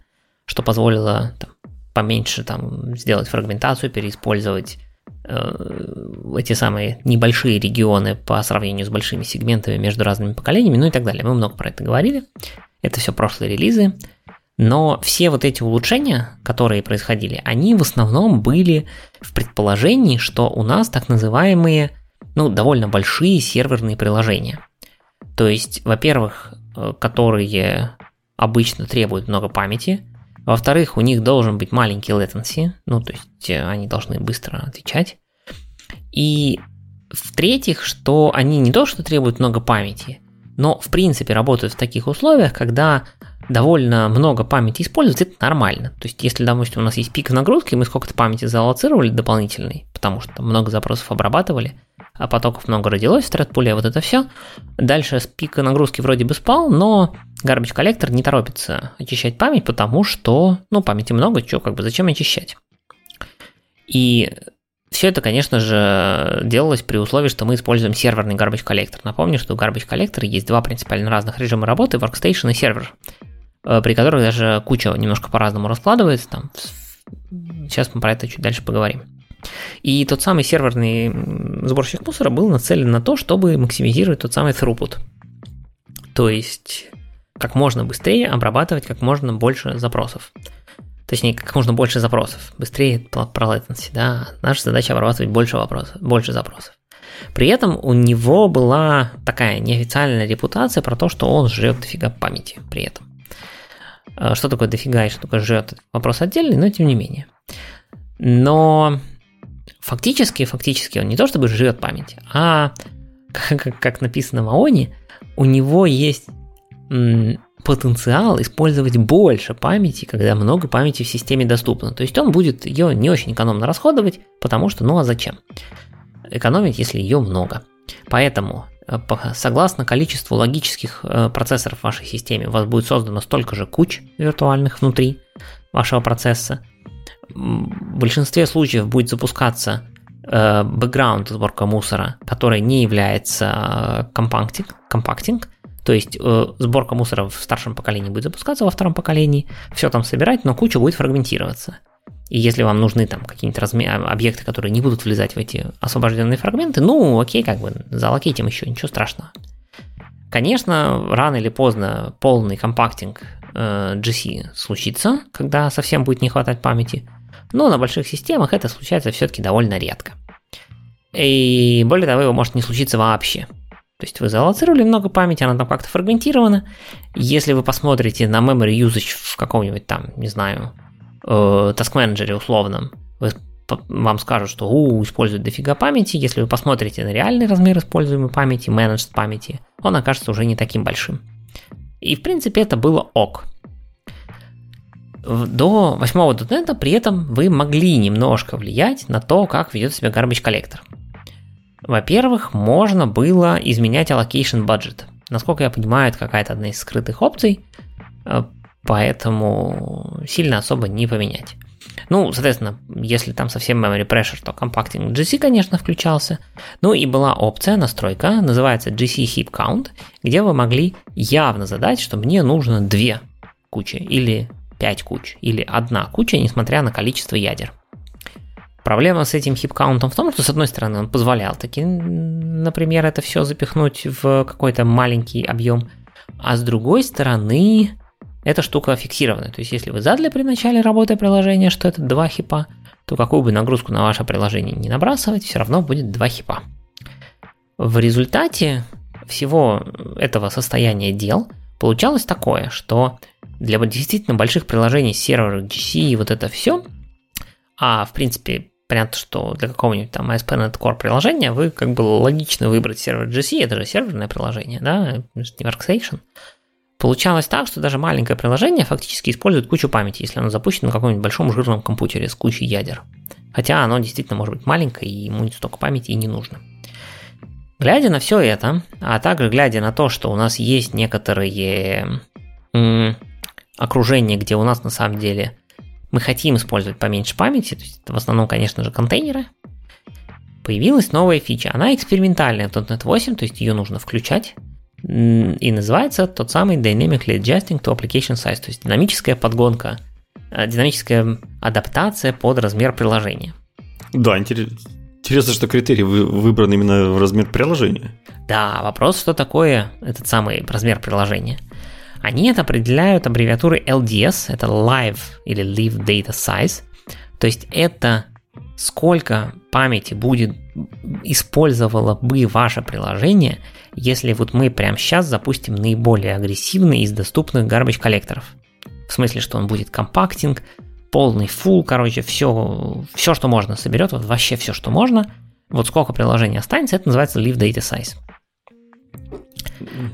что позволило там, поменьше там, сделать фрагментацию, переиспользовать э, эти самые небольшие регионы по сравнению с большими сегментами между разными поколениями, ну и так далее. Мы много про это говорили. Это все прошлые релизы. Но все вот эти улучшения, которые происходили, они в основном были в предположении, что у нас так называемые, ну, довольно большие серверные приложения. То есть, во-первых, э, которые обычно требуют много памяти, во-вторых, у них должен быть маленький latency, ну, то есть э, они должны быстро отвечать. И в-третьих, что они не то, что требуют много памяти, но в принципе работают в таких условиях, когда довольно много памяти использовать, это нормально. То есть, если, допустим, у нас есть пик нагрузки, мы сколько-то памяти залоцировали дополнительной, потому что много запросов обрабатывали, а потоков много родилось в тредпуле, вот это все. Дальше с пика нагрузки вроде бы спал, но garbage коллектор не торопится очищать память, потому что, ну, памяти много, что, как бы, зачем очищать? И все это, конечно же, делалось при условии, что мы используем серверный garbage коллектор. Напомню, что у garbage коллектора есть два принципиально разных режима работы, workstation и сервер, при которых даже куча немножко по-разному раскладывается. Там. Сейчас мы про это чуть дальше поговорим. И тот самый серверный сборщик мусора был нацелен на то, чтобы максимизировать тот самый throughput. То есть как можно быстрее обрабатывать как можно больше запросов. Точнее, как можно больше запросов. Быстрее про latency, да. Наша задача обрабатывать больше вопросов, больше запросов. При этом у него была такая неофициальная репутация про то, что он жрет дофига памяти при этом. А что такое дофига и что такое жрет, вопрос отдельный, но тем не менее. Но фактически, фактически он не то чтобы живет память, а как, как написано в АОНе, у него есть потенциал использовать больше памяти, когда много памяти в системе доступно. То есть он будет ее не очень экономно расходовать, потому что, ну а зачем? Экономить, если ее много. Поэтому, э, согласно количеству логических э, процессоров в вашей системе, у вас будет создано столько же куч виртуальных внутри вашего процесса. В большинстве случаев будет запускаться э, бэкграунд сборка мусора, который не является компактинг, компактинг то есть э, сборка мусора в старшем поколении будет запускаться во втором поколении, все там собирать, но куча будет фрагментироваться. И если вам нужны там какие-нибудь размер, объекты, которые не будут влезать в эти освобожденные фрагменты, ну окей, как бы залокейтим еще, ничего страшного. Конечно, рано или поздно полный компактинг э, GC случится, когда совсем будет не хватать памяти, но на больших системах это случается все-таки довольно редко. И более того, его может не случиться вообще. То есть вы залоцировали много памяти, она там как-то фрагментирована. Если вы посмотрите на memory usage в каком-нибудь там, не знаю, э, manager условном, вы, вам скажут, что у, используют дофига памяти. Если вы посмотрите на реальный размер используемой памяти, managed памяти, он окажется уже не таким большим. И в принципе это было ок. До 8 .NET при этом вы могли немножко влиять на то, как ведет себя garbage коллектор. Во-первых, можно было изменять allocation budget. Насколько я понимаю, это какая-то одна из скрытых опций, э, поэтому сильно особо не поменять. Ну, соответственно, если там совсем memory pressure, то компактинг GC, конечно, включался. Ну и была опция, настройка, называется GC heap count, где вы могли явно задать, что мне нужно две кучи, или пять куч, или одна куча, несмотря на количество ядер. Проблема с этим хип-каунтом в том, что, с одной стороны, он позволял таки, например, это все запихнуть в какой-то маленький объем, а с другой стороны, эта штука фиксированная. То есть, если вы задали при начале работы приложения, что это два хипа, то какую бы нагрузку на ваше приложение не набрасывать, все равно будет два хипа. В результате всего этого состояния дел получалось такое, что для действительно больших приложений серверов GC и вот это все, а в принципе понятно, что для какого-нибудь там ASP.NET Core приложения вы как бы логично выбрать сервер GC, это же серверное приложение, да, не Workstation. Получалось так, что даже маленькое приложение фактически использует кучу памяти, если оно запущено на каком-нибудь большом жирном компьютере с кучей ядер. Хотя оно действительно может быть маленькое, и ему столько памяти и не нужно. Глядя на все это, а также глядя на то, что у нас есть некоторые м- окружения, где у нас на самом деле мы хотим использовать поменьше памяти, то есть это в основном, конечно же, контейнеры, появилась новая фича. Она экспериментальная в .NET 8, то есть ее нужно включать. И называется тот самый Dynamically Adjusting to Application Size, то есть динамическая подгонка, э, динамическая адаптация под размер приложения. Да, интересно. Интересно, что критерий выбран именно в размер приложения. Да, вопрос, что такое этот самый размер приложения. Они это определяют аббревиатурой LDS, это Live или Live Data Size, то есть это сколько памяти будет использовало бы ваше приложение, если вот мы прямо сейчас запустим наиболее агрессивный из доступных garbage коллекторов. В смысле, что он будет компактинг, полный full, короче, все, все, что можно, соберет, вот вообще все, что можно. Вот сколько приложений останется, это называется Live Data Size.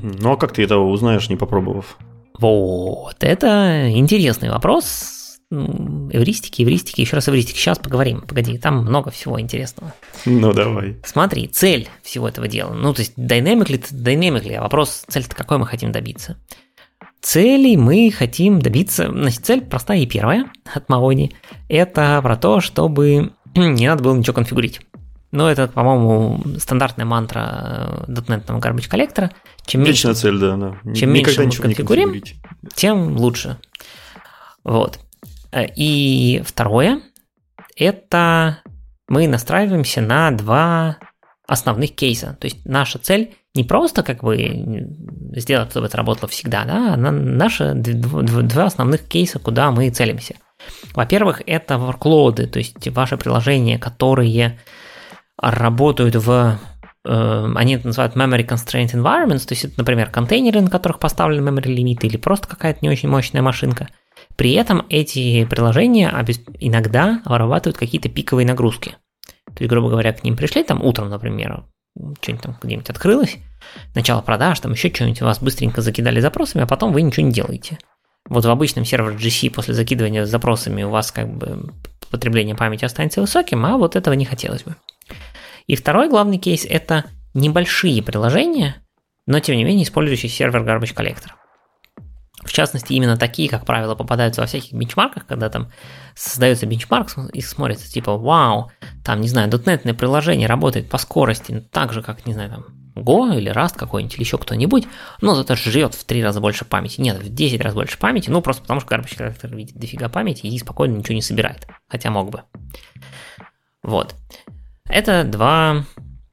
Ну а как ты этого узнаешь, не попробовав? Вот, это интересный вопрос. Эвристики, эвристики, еще раз эвристики. Сейчас поговорим. Погоди, там много всего интересного. Ну, давай. Смотри, цель всего этого дела. Ну, то есть, dynamically, dynamically, а вопрос, цель-то какой мы хотим добиться? Целей мы хотим добиться, значит, цель простая и первая от Mavoni, это про то, чтобы не надо было ничего конфигурить. Но это, по-моему, стандартная мантра э, .NET Garbage коллектора. Чем Вечная меньше, цель, да. да. Чем Никогда меньше мы конфигурим, тем лучше. Вот. Э, и второе, это мы настраиваемся на два основных кейса. То есть наша цель не просто как бы сделать, чтобы это работало всегда, да, а наши два основных кейса, куда мы целимся. Во-первых, это workload, то есть ваши приложения, которые работают в э, они это называют memory constraint environments, то есть это, например, контейнеры, на которых поставлены memory лимиты, или просто какая-то не очень мощная машинка. При этом эти приложения иногда вырабатывают какие-то пиковые нагрузки. То есть, грубо говоря, к ним пришли там утром, например, что-нибудь там где-нибудь открылось, начало продаж, там еще что-нибудь, вас быстренько закидали запросами, а потом вы ничего не делаете. Вот в обычном сервере GC после закидывания запросами у вас как бы потребление памяти останется высоким, а вот этого не хотелось бы. И второй главный кейс – это небольшие приложения, но тем не менее использующие сервер Garbage Collector. В частности, именно такие, как правило, попадаются во всяких бенчмарках, когда там создается бенчмарк и смотрится типа, вау, там, не знаю, дотнетное приложение работает по скорости так же, как, не знаю, там, Go или Rust какой-нибудь, или еще кто-нибудь, но зато жрет в 3 раза больше памяти. Нет, в 10 раз больше памяти, ну просто потому что Garbage Collector видит дофига памяти и спокойно ничего не собирает, хотя мог бы. Вот. Это два,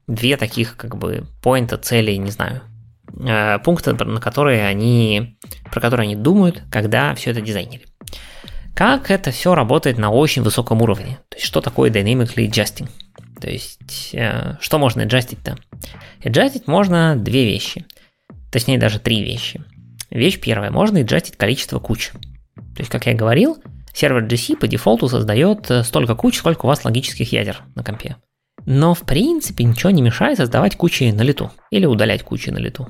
две таких как бы поинта целей, не знаю, э, пункта, на которые они, про которые они думают, когда все это дизайнили. Как это все работает на очень высоком уровне? То есть, что такое dynamically adjusting? То есть, э, что можно adjustить-то? Adjustить можно две вещи. Точнее, даже три вещи. Вещь первая. Можно adjustить количество куч. То есть, как я говорил, сервер GC по дефолту создает э, столько куч, сколько у вас логических ядер на компе. Но в принципе ничего не мешает создавать кучи на лету или удалять кучи на лету.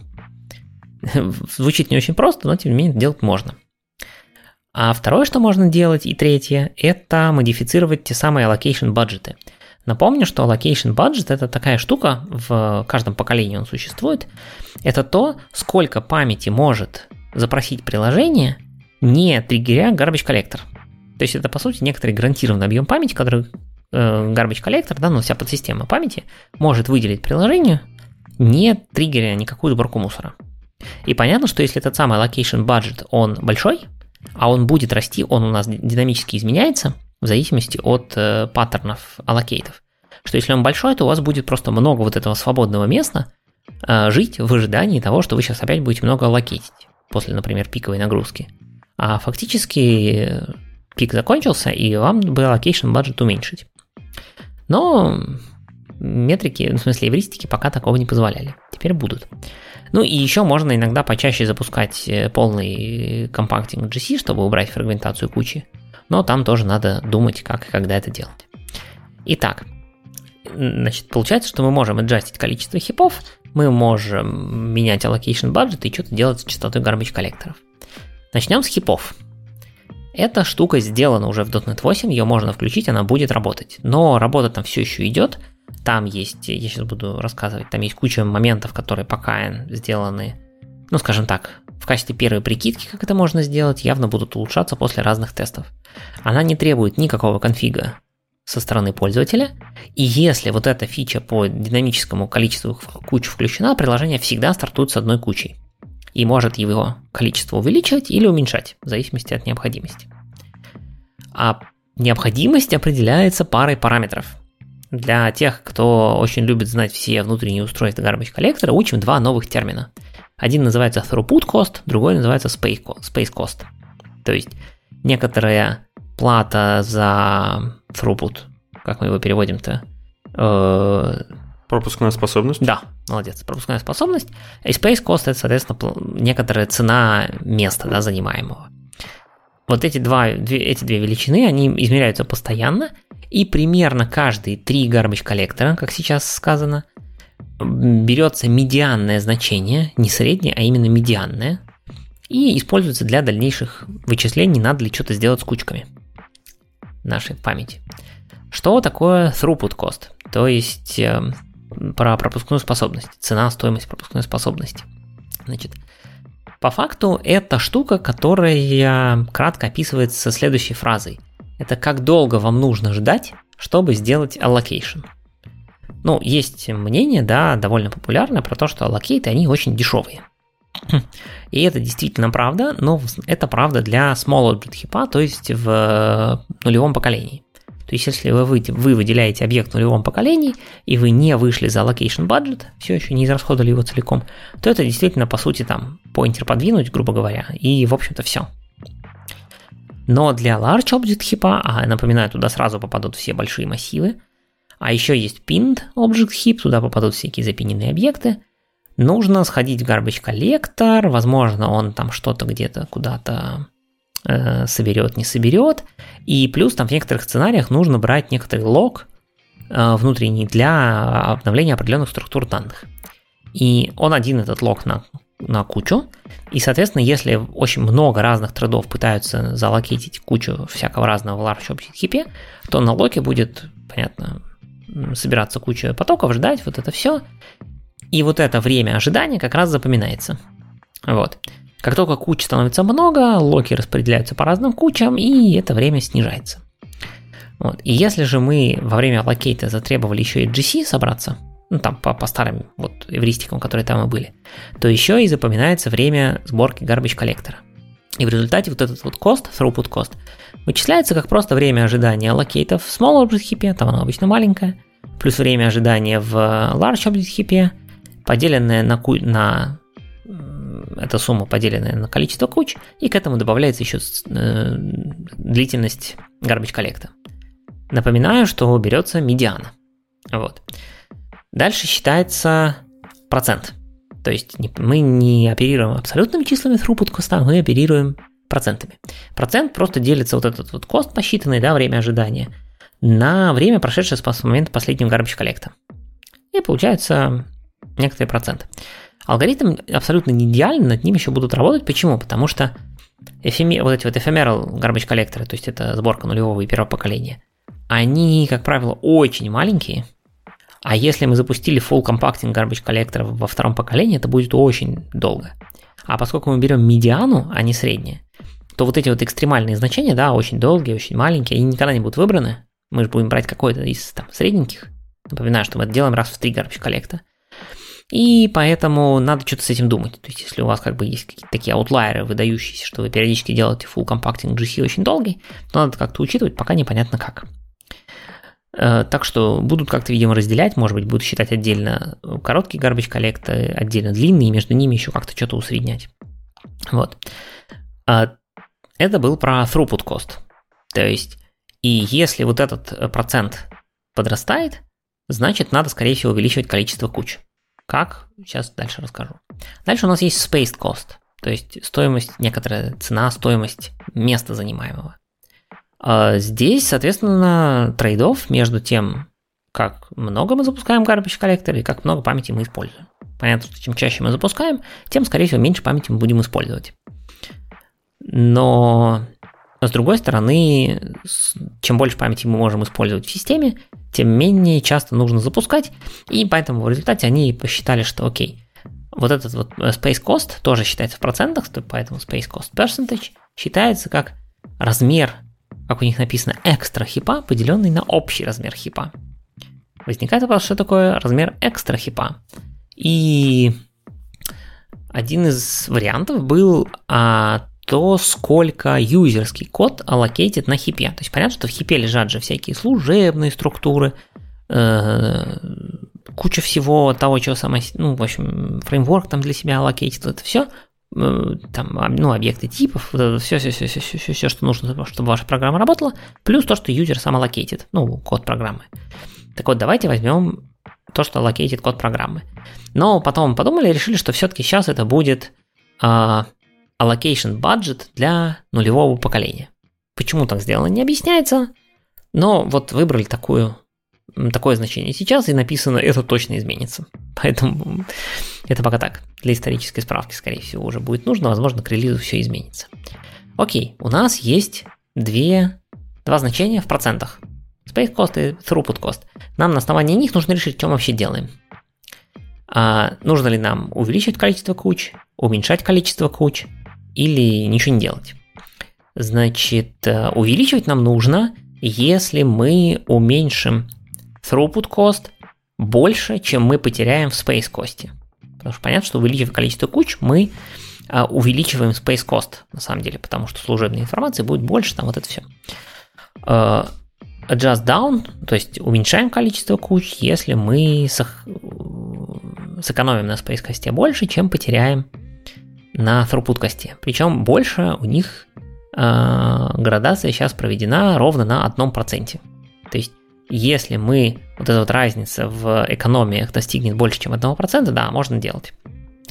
Звучит не очень просто, но тем не менее делать можно. А второе, что можно делать, и третье, это модифицировать те самые allocation бюджеты. Напомню, что allocation budget это такая штука, в каждом поколении он существует. Это то, сколько памяти может запросить приложение, не триггеря garbage collector. То есть это, по сути, некоторый гарантированный объем памяти, который garbage collector, да, ну вся подсистема памяти, может выделить приложению, не триггеря никакую сборку мусора. И понятно, что если этот самый allocation budget, он большой, а он будет расти, он у нас динамически изменяется в зависимости от э, паттернов аллокейтов. Что если он большой, то у вас будет просто много вот этого свободного места э, жить в ожидании того, что вы сейчас опять будете много аллокейтить после, например, пиковой нагрузки. А фактически э, пик закончился, и вам бы allocation budget уменьшить. Но метрики, ну, в смысле эвристики пока такого не позволяли. Теперь будут. Ну и еще можно иногда почаще запускать э, полный компактинг GC, чтобы убрать фрагментацию кучи. Но там тоже надо думать, как и когда это делать. Итак, значит, получается, что мы можем аджастить количество хипов, мы можем менять allocation budget и что-то делать с частотой garbage коллекторов. Начнем с хипов. Эта штука сделана уже в .NET 8, ее можно включить, она будет работать. Но работа там все еще идет. Там есть, я сейчас буду рассказывать, там есть куча моментов, которые пока сделаны, ну скажем так, в качестве первой прикидки, как это можно сделать, явно будут улучшаться после разных тестов. Она не требует никакого конфига со стороны пользователя, и если вот эта фича по динамическому количеству куч включена, приложение всегда стартует с одной кучей и может его количество увеличивать или уменьшать, в зависимости от необходимости. А необходимость определяется парой параметров. Для тех, кто очень любит знать все внутренние устройства garbage коллектора, учим два новых термина. Один называется throughput cost, другой называется space cost. То есть некоторая плата за throughput, как мы его переводим-то? Пропускная способность? Да, молодец, пропускная способность. И space cost это, соответственно, некоторая цена места да, занимаемого. Вот эти, два, две, эти две величины, они измеряются постоянно, и примерно каждые три garbage коллектора, как сейчас сказано, берется медианное значение, не среднее, а именно медианное, и используется для дальнейших вычислений, надо ли что-то сделать с кучками нашей памяти. Что такое throughput cost? То есть э, про пропускную способность, цена, стоимость пропускной способности. Значит, по факту это штука, которая кратко описывается следующей фразой. Это как долго вам нужно ждать, чтобы сделать allocation. Ну, есть мнение, да, довольно популярное про то, что аллокейты, они очень дешевые. И это действительно правда, но это правда для small object heap, то есть в нулевом поколении. То есть, если вы, вы выделяете объект в нулевом поколении, и вы не вышли за allocation budget, все еще не израсходовали его целиком, то это действительно, по сути, там, поинтер подвинуть, грубо говоря, и, в общем-то, все. Но для large object heap, а напоминаю, туда сразу попадут все большие массивы, а еще есть pinned object heap, туда попадут всякие запиненные объекты, нужно сходить в garbage collector, возможно, он там что-то где-то куда-то э, соберет, не соберет. И плюс там в некоторых сценариях нужно брать некоторый лог э, внутренний для обновления определенных структур данных. И он один этот лог на, на кучу. И, соответственно, если очень много разных трейдов пытаются залокетить кучу всякого разного в large object heap, то на локе будет, понятно, собираться куча потоков, ждать вот это все. И вот это время ожидания как раз запоминается. Вот. Как только куч становится много, lock и распределяются по разным кучам, и это время снижается. Вот. И если же мы во время allocate а затребовали еще и GC собраться, ну там по, по старым вот эвристикам, которые там и были, то еще и запоминается время сборки garbage collector а. И в результате вот этот вот cost, throughput cost, вычисляется как просто время ожидания allocate ов в small object heap, там оно обычно маленькое, плюс время ожидания в large object heap, поделенное на, ку- на эта сумма, поделенная на количество куч, и к этому добавляется еще э, длительность garbage коллекта. Напоминаю, что берется медиана. Вот. Дальше считается процент. То есть мы не оперируем абсолютными числами throughput коста, мы оперируем процентами. Процент просто делится вот этот вот кост посчитанный, да, время ожидания, на время, прошедшее с момента последнего garbage коллекта. И получается некоторый процент. Алгоритм абсолютно не идеальный, над ним еще будут работать. Почему? Потому что эфеме, вот эти вот ephemeral garbage коллекторы, то есть это сборка нулевого и первого поколения, они, как правило, очень маленькие, а если мы запустили full compacting garbage коллектор во втором поколении, это будет очень долго. А поскольку мы берем медиану, а не среднее, то вот эти вот экстремальные значения, да, очень долгие, очень маленькие, они никогда не будут выбраны. Мы же будем брать какой-то из там средненьких. Напоминаю, что мы это делаем раз в три garbage коллекта. И поэтому надо что-то с этим думать. То есть, если у вас как бы есть какие-то такие аутлайеры, выдающиеся, что вы периодически делаете full compacting GC очень долгий, то надо как-то учитывать, пока непонятно как. Э, так что будут как-то, видимо, разделять, может быть, будут считать отдельно короткие garbage коллекты, отдельно длинные, и между ними еще как-то что-то усреднять. Вот. А, это был про throughput cost. То есть, и если вот этот э, процент подрастает, значит, надо, скорее всего, увеличивать количество куч. Как? Сейчас дальше расскажу. Дальше у нас есть spaced cost, то есть стоимость, некоторая цена, стоимость места занимаемого. А здесь, соответственно, трейдов между тем, как много мы запускаем garbage коллектор и как много памяти мы используем. Понятно, что чем чаще мы запускаем, тем, скорее всего, меньше памяти мы будем использовать. Но с другой стороны, чем больше памяти мы можем использовать в системе, тем менее часто нужно запускать, и поэтому в результате они посчитали, что окей, вот этот вот э, space cost тоже считается в процентах, поэтому space cost percentage считается как размер, как у них написано, экстра хипа, поделенный на общий размер хипа. Возникает вопрос, что такое размер экстра хипа. И один из вариантов был а, то, сколько юзерский код аллокейтит на хипе. То есть понятно, что в хипе лежат же всякие служебные структуры, э, куча всего того, чего самое, ну, в общем, фреймворк там для себя аллокейтит, это все, э, там, ну, объекты типов, все, все, все, все, все, все, что нужно, чтобы ваша программа работала, плюс то, что юзер сам аллокейтит, ну, код программы. Так вот, давайте возьмем то, что аллокейтит код программы. Но потом подумали и решили, что все-таки сейчас это будет uh, allocation budget для нулевого поколения. Почему так сделано, не объясняется, но вот выбрали такую, такое значение сейчас, и написано, это точно изменится. Поэтому это пока так. Для исторической справки, скорее всего, уже будет нужно. Возможно, к релизу все изменится. Окей, у нас есть две, два значения в процентах. Space cost и throughput cost. Нам на основании них нужно решить, что мы вообще делаем. А нужно ли нам увеличить количество куч, уменьшать количество куч или ничего не делать. Значит, э, увеличивать нам нужно, если мы уменьшим throughput cost больше, чем мы потеряем в space cost. Потому что понятно, что увеличив количество куч, мы а, увеличиваем space cost, на самом деле, потому что служебной информации будет больше, там вот это все. Uh, adjust down, то есть уменьшаем количество куч, если мы сэкономим на space косте больше, чем потеряем на throughput косте. Причем больше у них э, градация сейчас проведена ровно на одном проценте. То есть если мы, вот эта вот разница в экономиях достигнет больше, чем 1%, да, можно делать.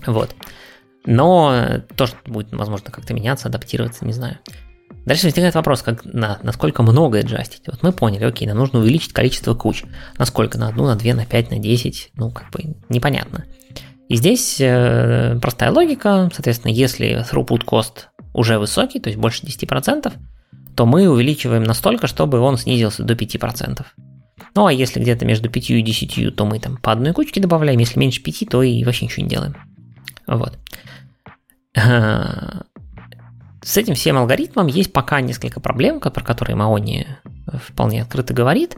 Вот. Но то, что будет, возможно, как-то меняться, адаптироваться, не знаю. Дальше возникает вопрос, как, на, насколько много аджастить. Вот мы поняли, окей, нам нужно увеличить количество куч. Насколько? На одну, на две, на пять, на десять? Ну, как бы непонятно. И здесь э, простая логика, соответственно, если throughput cost уже высокий, то есть больше 10%, то мы увеличиваем настолько, чтобы он снизился до 5%. Ну а если где-то между 5 и 10, то мы там по одной кучке добавляем, если меньше 5, то и вообще ничего не делаем. Вот. С этим всем алгоритмом есть пока несколько проблем, про которые Маони вполне открыто говорит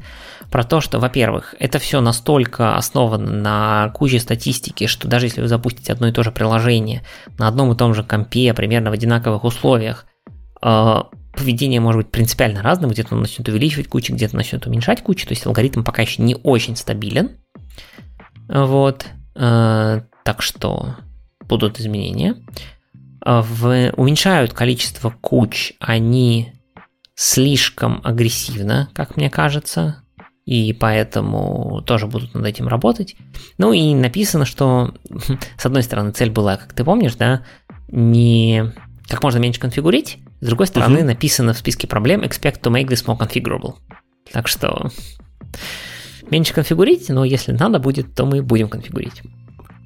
про то, что, во-первых, это все настолько основано на куче статистики, что даже если вы запустите одно и то же приложение на одном и том же компе, примерно в одинаковых условиях, э, поведение может быть принципиально разным, где-то он начнет увеличивать кучу, где-то начнет уменьшать кучу, то есть алгоритм пока еще не очень стабилен. Вот. Э, так что будут изменения. Э, в, уменьшают количество куч они слишком агрессивно, как мне кажется, и поэтому тоже будут над этим работать. Ну и написано, что с одной стороны цель была, как ты помнишь, да, не как можно меньше конфигурить, с другой стороны uh-huh. написано в списке проблем expect to make this more configurable. Так что меньше конфигурить, но если надо будет, то мы будем конфигурить.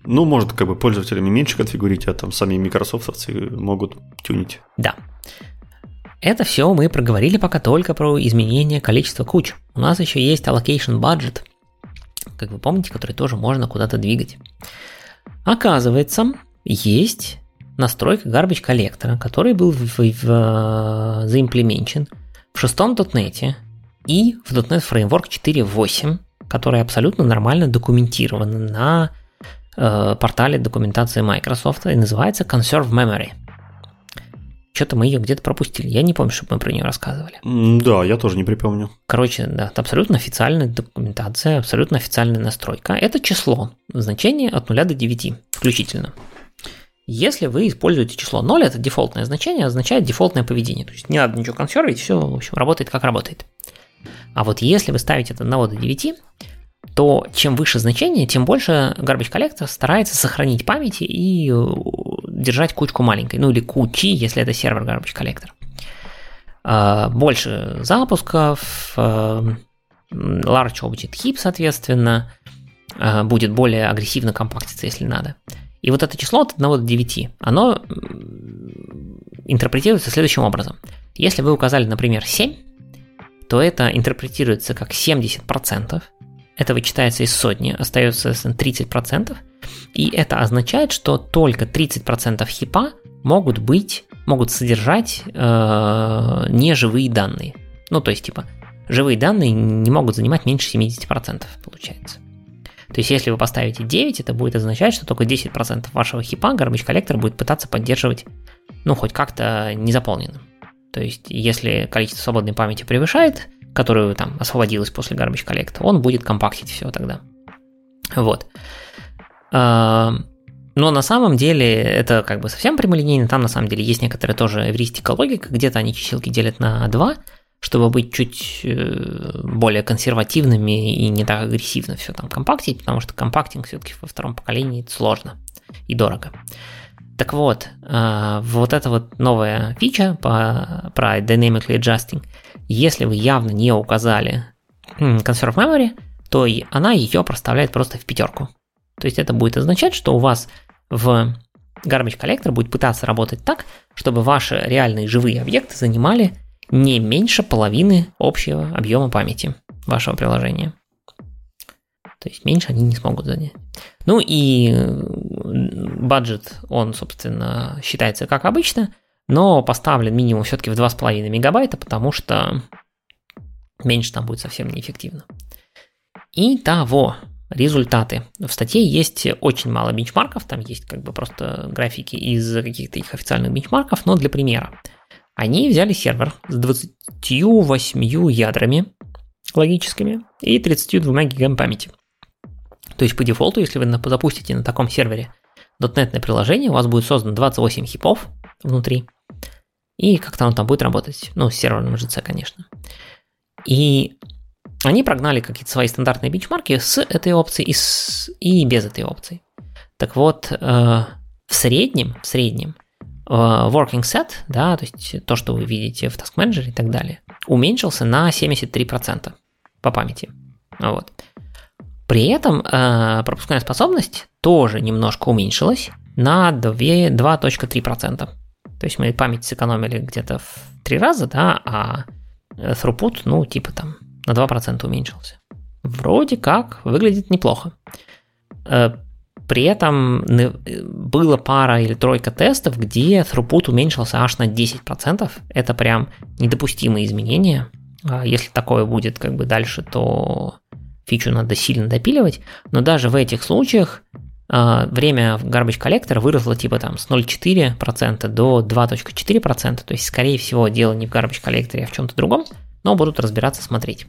Ну, может, как бы пользователями меньше конфигурить, а там сами микрософтовцы могут тюнить. Да. Это все мы проговорили пока только про изменение количества куч. У нас еще есть allocation budget, как вы помните, который тоже можно куда-то двигать. Оказывается, есть настройка garbage коллектора, который был в, в, в, заимплеменчен в шестом .NET и в .NET Framework 4.8, который абсолютно нормально документирован на э, портале документации Microsoft и называется Conserve Memory – что-то мы ее где-то пропустили. Я не помню, чтобы мы про нее рассказывали. Да, я тоже не припомню. Короче, да, это абсолютно официальная документация, абсолютно официальная настройка. Это число, значение от 0 до 9 включительно. Если вы используете число 0, это дефолтное значение, означает дефолтное поведение. То есть не надо ничего консервить, все, в общем, работает как работает. А вот если вы ставите от 1 до 9, то чем выше значение, тем больше garbage collector старается сохранить память и э, держать кучку маленькой, ну или кучи, если это сервер garbage collector. А, больше запусков, э, large object heap, соответственно, э, будет более агрессивно компактиться, если надо. И вот это число от 1 до 9, оно интерпретируется следующим образом. Если вы указали, например, 7, то это интерпретируется как 70%, это вычитается из сотни, остается 30%, и это означает, что только 30% хипа могут быть, могут содержать э, неживые данные. Ну, то есть, типа, живые данные не могут занимать меньше 70%, получается. То есть, если вы поставите 9, это будет означать, что только 10% вашего хипа garbage коллектор будет пытаться поддерживать, ну, хоть как-то незаполненным. То есть, если количество свободной памяти превышает которую там освободилась после garbage коллекта, он будет компактить все тогда. Вот. А, но на самом деле это как бы совсем прямолинейно, там на самом деле есть некоторая тоже эвристика логика, где-то они чиселки делят на 2, чтобы быть чуть э, более консервативными и не так агрессивно все там компактить, потому что компактинг все-таки во втором поколении сложно и дорого. Так вот, э, вот эта вот новая фича по, про Dynamically Adjusting, если вы явно не указали Conserve Memory, то она ее проставляет просто в пятерку. То есть это будет означать, что у вас в Garbage Collector будет пытаться работать так, чтобы ваши реальные живые объекты занимали не меньше половины общего объема памяти вашего приложения. То есть меньше они не смогут занять. Ну и бюджет, он, собственно, считается как обычно, но поставлен минимум все-таки в 2,5 мегабайта, потому что меньше там будет совсем неэффективно. Итого, результаты. В статье есть очень мало бенчмарков, там есть как бы просто графики из каких-то их официальных бенчмарков, но для примера. Они взяли сервер с 28 ядрами логическими и 32 гигами памяти. То есть по дефолту, если вы запустите на таком сервере .NET приложение, у вас будет создано 28 хипов внутри, и как-то оно там будет работать. Ну, с серверным JC, конечно. И они прогнали какие-то свои стандартные бенчмарки с этой опцией и, и без этой опции. Так вот, э, в среднем, в среднем, э, working set, да, то есть то, что вы видите в Task Manager и так далее, уменьшился на 73% по памяти. Вот. При этом э, пропускная способность тоже немножко уменьшилась на 2.3%. То есть мы память сэкономили где-то в три раза, да, а throughput, ну, типа там на 2% уменьшился. Вроде как выглядит неплохо. Э, при этом было пара или тройка тестов, где throughput уменьшился аж на 10%. Это прям недопустимые изменения. А если такое будет как бы дальше, то фичу надо сильно допиливать. Но даже в этих случаях э, время garbage collector выросло типа там с 0,4% до 2,4%. То есть, скорее всего, дело не в garbage collector, а в чем-то другом но будут разбираться, смотреть.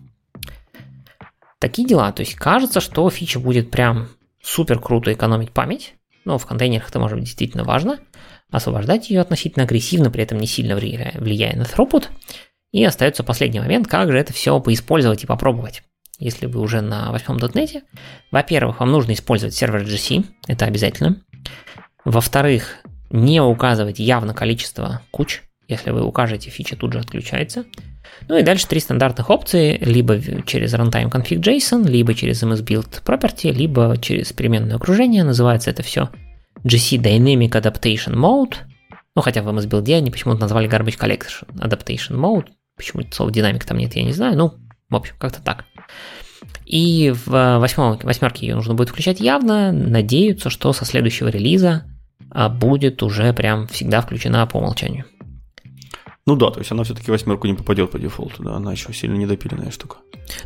Такие дела, то есть кажется, что фича будет прям супер круто экономить память, но в контейнерах это может быть действительно важно, освобождать ее относительно агрессивно, при этом не сильно влияя на throughput, и остается последний момент, как же это все поиспользовать и попробовать. Если вы уже на 8.NET, во-первых, вам нужно использовать сервер GC, это обязательно. Во-вторых, не указывать явно количество куч, если вы укажете, фича тут же отключается. Ну и дальше три стандартных опции, либо через runtime config JSON, либо через msbuild property, либо через переменное окружение. Называется это все GC Dynamic Adaptation Mode. Ну, хотя в MSBuild они почему-то назвали Garbage Collection Adaptation Mode. Почему это слово динамик там нет, я не знаю. Ну, в общем, как-то так. И в восьмом, восьмерке ее нужно будет включать явно. Надеются, что со следующего релиза а, будет уже прям всегда включена по умолчанию. Ну да, то есть она все-таки восьмерку не попадет по дефолту, да, она еще сильно недопиленная штука.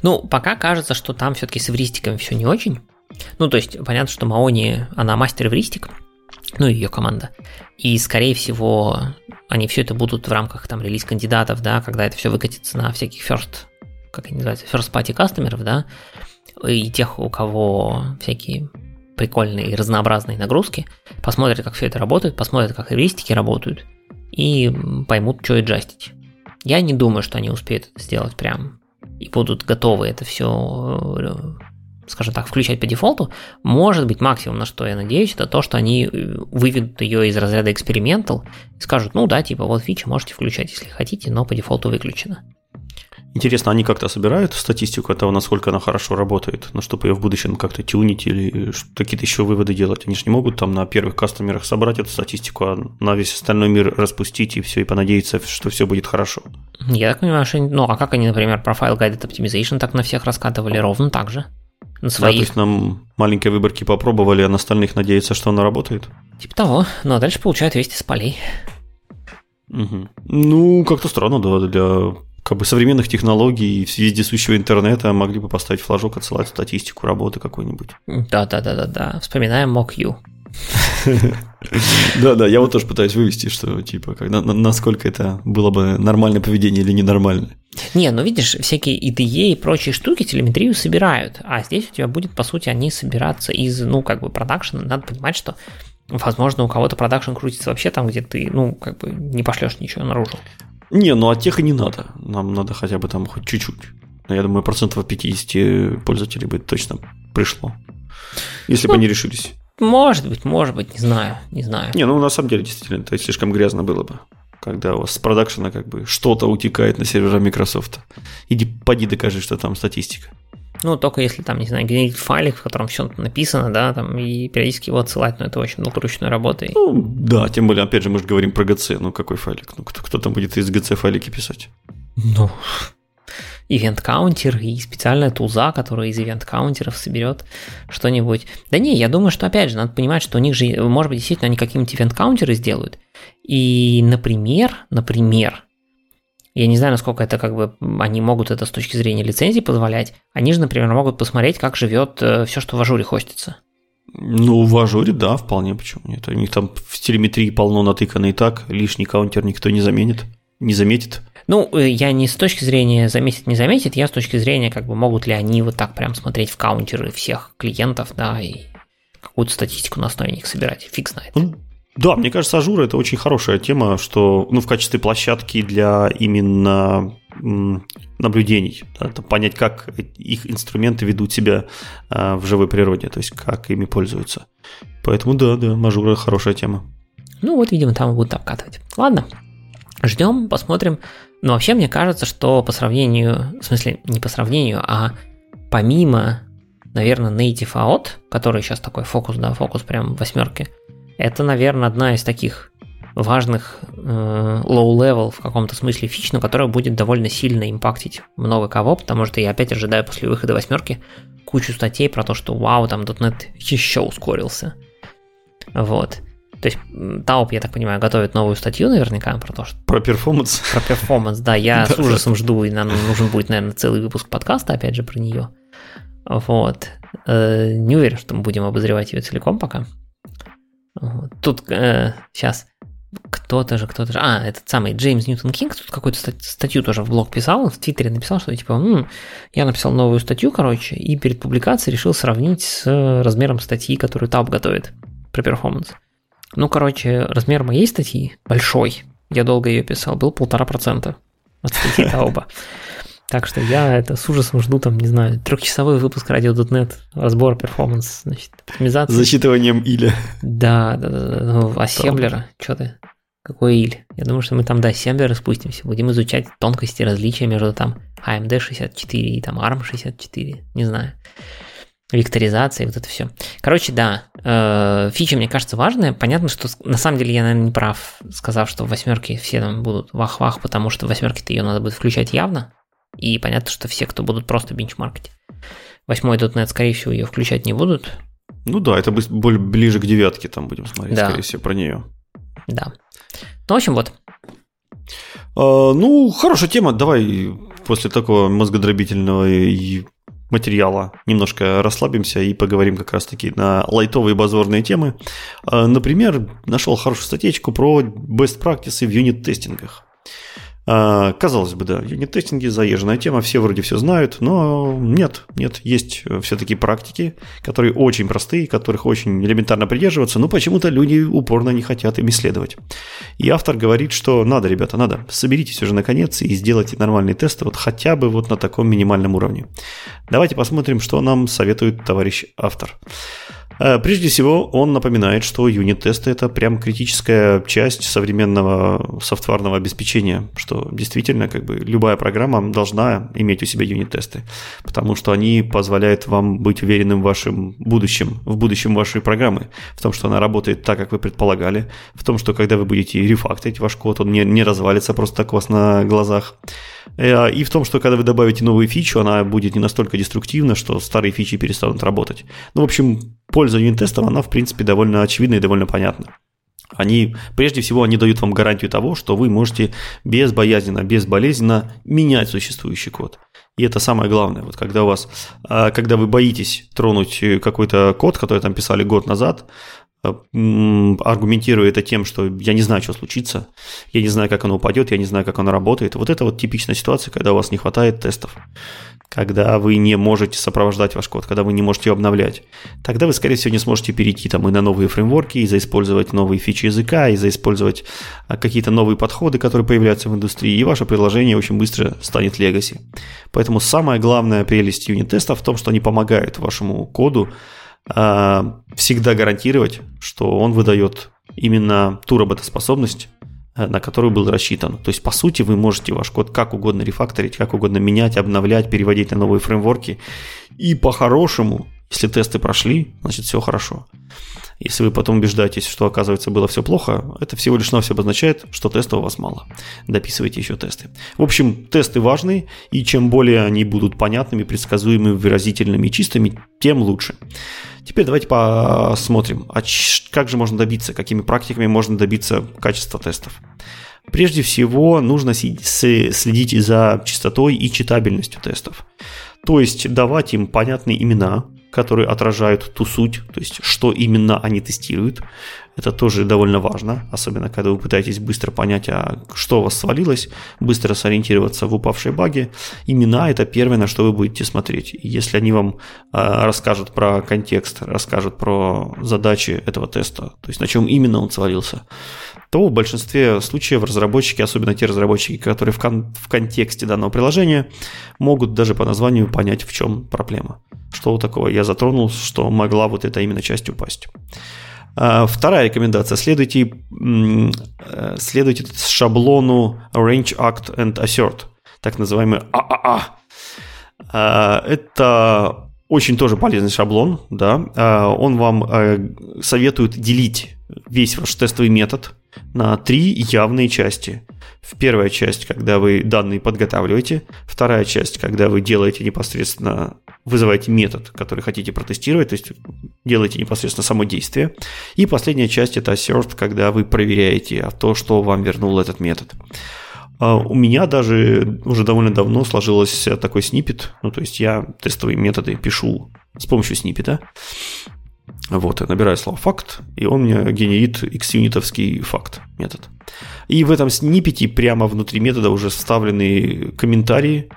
Ну, пока кажется, что там все-таки с эвристиками все не очень. Ну, то есть, понятно, что Маони, она мастер эвристик, ну и ее команда. И, скорее всего, они все это будут в рамках там релиз кандидатов, да, когда это все выкатится на всяких first, как они называются, first party кастомеров, да, и тех, у кого всякие прикольные и разнообразные нагрузки, посмотрят, как все это работает, посмотрят, как эвристики работают, и поймут, что аджастить. Я не думаю, что они успеют это сделать прям и будут готовы это все, э, скажем так, включать по дефолту. Может быть, максимум, на что я надеюсь, это то, что они э, выведут ее из разряда экспериментал и скажут, ну да, типа вот фича можете включать, если хотите, но по дефолту выключено. Интересно, они как-то собирают статистику того, насколько она хорошо работает, ну, чтобы ее в будущем как-то тюнить или какие-то еще выводы делать? Они же не могут там на первых кастомерах собрать эту статистику, а на весь остальной мир распустить и все, и понадеяться, что все будет хорошо. Я так понимаю, что... Ну, а как они, например, профайл Guided Optimization так на всех раскатывали ровно так же? На своих. Да, то есть нам маленькие выборки попробовали, а на остальных надеяться, что она работает? Типа того, ну а дальше получают вести с полей. Угу. Ну, как-то странно, да, для как бы современных технологий и вездесущего интернета могли бы поставить флажок, отсылать статистику работы какой-нибудь. Да-да-да-да-да. Вспоминаем MockU. Да, да, я вот тоже пытаюсь вывести, что типа, насколько это было бы нормальное поведение или ненормальное. Не, ну видишь, всякие IDE и прочие штуки телеметрию собирают, а здесь у тебя будет, по сути, они собираться из, ну, как бы, продакшена. Надо понимать, что, возможно, у кого-то продакшн крутится вообще там, где ты, ну, как бы, не пошлешь ничего наружу. Не, ну от тех и не надо. Нам надо хотя бы там хоть чуть-чуть. Но я думаю, процентов 50 пользователей бы точно пришло. Если ну, бы они решились. Может быть, может быть, не знаю, не знаю. Не, ну на самом деле действительно, то есть слишком грязно было бы, когда у вас с продакшена как бы что-то утекает на сервера Microsoft. Иди, поди докажи, что там статистика. Ну, только если там, не знаю, генерить файлик, в котором все написано, да, там, и периодически его отсылать, но это очень долгоручной работой. Ну, да, тем более, опять же, мы же говорим про GC, ну, какой файлик? Ну, кто, кто там будет из GC файлики писать? Ну, event каунтер и специальная туза, которая из event каунтеров соберет что-нибудь. Да не, я думаю, что опять же, надо понимать, что у них же, может быть, действительно они какие-нибудь event каунтеры сделают. И, например, например, я не знаю, насколько это как бы они могут это с точки зрения лицензии позволять. Они же, например, могут посмотреть, как живет э, все, что в ажуре хостится. Ну, в ажуре, да, вполне, почему нет. У них там в телеметрии полно натыкано и так, лишний каунтер никто не заменит, не заметит. Ну, э, я не с точки зрения заметит, не заметит, я с точки зрения, как бы, могут ли они вот так прям смотреть в counter ы всех клиентов, да, и какую-то статистику на основе них собирать. Фиг знает. Ну, да, мне кажется, Azure это очень хорошая тема, что, ну, в качестве площадки для именно наблюдений, да, понять, как их инструменты ведут себя а, в живой природе, то есть как ими пользуются. Поэтому да, да, Azure хорошая тема. Ну вот, видимо, там будут обкатывать. Ладно, ждем, посмотрим. Но вообще мне кажется, что по сравнению, в смысле не по сравнению, а помимо, наверное, Native AOT, который сейчас такой фокус, да, фокус прям восьмерки, это, наверное, одна из таких важных э, low-level в каком-то смысле фич, но которая будет довольно сильно импактить много кого, потому что я опять ожидаю после выхода восьмерки кучу статей про то, что вау, там .NET еще ускорился. Вот. То есть Тауб, я так понимаю, готовит новую статью наверняка про то, что... Про performance. Про performance, да. Я с ужасом жду, и нам нужен будет, наверное, целый выпуск подкаста, опять же, про нее. Вот. Э, не уверен, что мы будем обозревать ее целиком пока. Тут сейчас э, кто-то же, кто-то же, а, этот самый Джеймс Ньютон Кинг тут какую-то статью тоже в блог писал, он в Твиттере написал, что типа, М, я написал новую статью, короче, и перед публикацией решил сравнить с размером статьи, которую Тауб готовит про performance. Ну, короче, размер моей статьи большой, я долго ее писал, был полтора процента от статьи Тауба. Так что я это с ужасом жду, там, не знаю, трехчасовой выпуск RadioDotNet, разбор performance, значит, оптимизация. С зачитыванием IL я. Да, да, да. Ну, ассемблера, что ты? Какой IL? Я думаю, что мы там до ассемблера спустимся, будем изучать тонкости различия между там AMD 64 и там ARM 64, не знаю векторизация, вот это все. Короче, да, э, фича, мне кажется, важная. Понятно, что на самом деле я, наверное, не прав, сказав, что в восьмерке все там будут вах-вах, потому что в восьмерке-то ее надо будет включать явно. И понятно, что все, кто будут просто бенчмаркать. Восьмой .NET, скорее всего, ее включать не будут. Ну да, это более ближе к девятке там будем смотреть, да. скорее всего, про нее. Да. Ну, в общем, вот. А, ну, хорошая тема. Давай после такого мозгодробительного и материала немножко расслабимся и поговорим как раз-таки на лайтовые базорные темы. А, например, нашел хорошую статейку про best practices в юнит-тестингах. А, казалось бы, да, юнит-тестинги заезженная тема, все вроде все знают, но нет, нет, есть все-таки практики, которые очень простые, которых очень элементарно придерживаться, но почему-то люди упорно не хотят им исследовать. И автор говорит, что надо, ребята, надо, соберитесь уже наконец и сделайте нормальные тесты вот хотя бы вот на таком минимальном уровне. Давайте посмотрим, что нам советует товарищ автор. Э, прежде всего, он напоминает, что юнит-тесты – это прям критическая часть современного софтварного обеспечения, что действительно как бы любая программа должна иметь у себя юнит-тесты, потому что они позволяют вам быть уверенным в вашем будущем, в будущем вашей программы, в том, что она работает так, как вы предполагали, в том, что когда вы будете рефакторить ваш код, он не, не развалится просто так у вас на глазах, э, и в том, что когда вы добавите новую фичу, она будет не настолько деструктивна, что старые фичи перестанут работать. Ну, в общем, польза юнит-тестов, она, в принципе, довольно очевидна и довольно понятна. Они, прежде всего, они дают вам гарантию того, что вы можете безбоязненно, безболезненно менять существующий код. И это самое главное. Вот когда у вас, а, когда вы боитесь тронуть какой-то код, который там писали год назад, аргументируя это тем, что я не знаю, что случится, я не знаю, как оно упадет, я не знаю, как оно работает. Вот это вот типичная ситуация, когда у вас не хватает тестов, когда вы не можете сопровождать ваш код, когда вы не можете его обновлять. Тогда вы, скорее всего, не сможете перейти там и на новые фреймворки, и заиспользовать новые фичи языка, и заиспользовать а, какие-то новые подходы, которые появляются в индустрии, и ваше приложение очень быстро станет легаси. Поэтому самая главная прелесть юнит-тестов в том, что они помогают вашему коду всегда гарантировать, что он выдает именно ту работоспособность, э, на которую был рассчитан. То есть, по сути, вы можете ваш код как угодно рефакторить, как угодно менять, обновлять, переводить на новые фреймворки. И по-хорошему, если тесты прошли, значит все хорошо. Если вы потом убеждаетесь, что, оказывается, было все плохо, это всего лишь навсего обозначает, что тестов у вас мало. Дописывайте еще тесты. В общем, тесты важны, и чем более они будут понятными, предсказуемыми, выразительными и чистыми, тем лучше. Теперь давайте посмотрим, а как же можно добиться, какими практиками можно добиться качества тестов. Прежде всего, нужно следить за чистотой и читабельностью тестов. То есть давать им понятные имена, которые отражают ту суть, то есть что именно они тестируют. Это тоже довольно важно, особенно когда вы пытаетесь быстро понять, а что у вас свалилось, быстро сориентироваться в упавшие баги. Имена – это первое, на что вы будете смотреть. И если они вам а, расскажут про контекст, расскажут про задачи этого теста, то есть на чем именно он свалился, то в большинстве случаев разработчики, особенно те разработчики, которые в, кон- в контексте данного приложения, могут даже по названию понять, в чем проблема. Что такого я затронул, что могла вот эта именно часть упасть. А, вторая рекомендация. Следуйте, э, следуйте шаблону Arrange, Act and Assert, так называемый ААА. А, это очень тоже полезный шаблон, да. А, он вам э, советует делить весь ваш тестовый метод на три явные части. В первая часть, когда вы данные подготавливаете, вторая часть, когда вы делаете непосредственно, вызываете метод, который хотите протестировать, то есть делаете непосредственно само действие. И последняя часть это assert, когда вы проверяете а то, что вам вернул этот метод. А у меня даже уже довольно давно сложился такой снипет, ну то есть я тестовые методы пишу с помощью снипета, вот, я набираю слово факт, и он мне генерит x-юнитовский факт метод. И в этом снипете прямо внутри метода уже вставлены комментарии,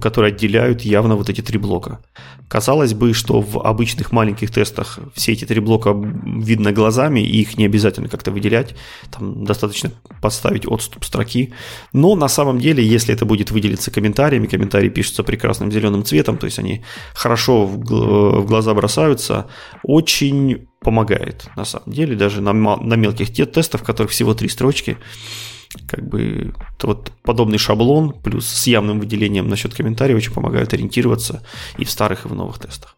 которые отделяют явно вот эти три блока. Казалось бы, что в обычных маленьких тестах все эти три блока видно глазами, и их не обязательно как-то выделять, там достаточно подставить отступ строки. Но на самом деле, если это будет выделиться комментариями, комментарии пишутся прекрасным зеленым цветом, то есть они хорошо в глаза бросаются, очень помогает на самом деле, даже на, на мелких тестах, в которых всего три строчки, как бы вот подобный шаблон плюс с явным выделением насчет комментариев очень помогают ориентироваться и в старых, и в новых тестах.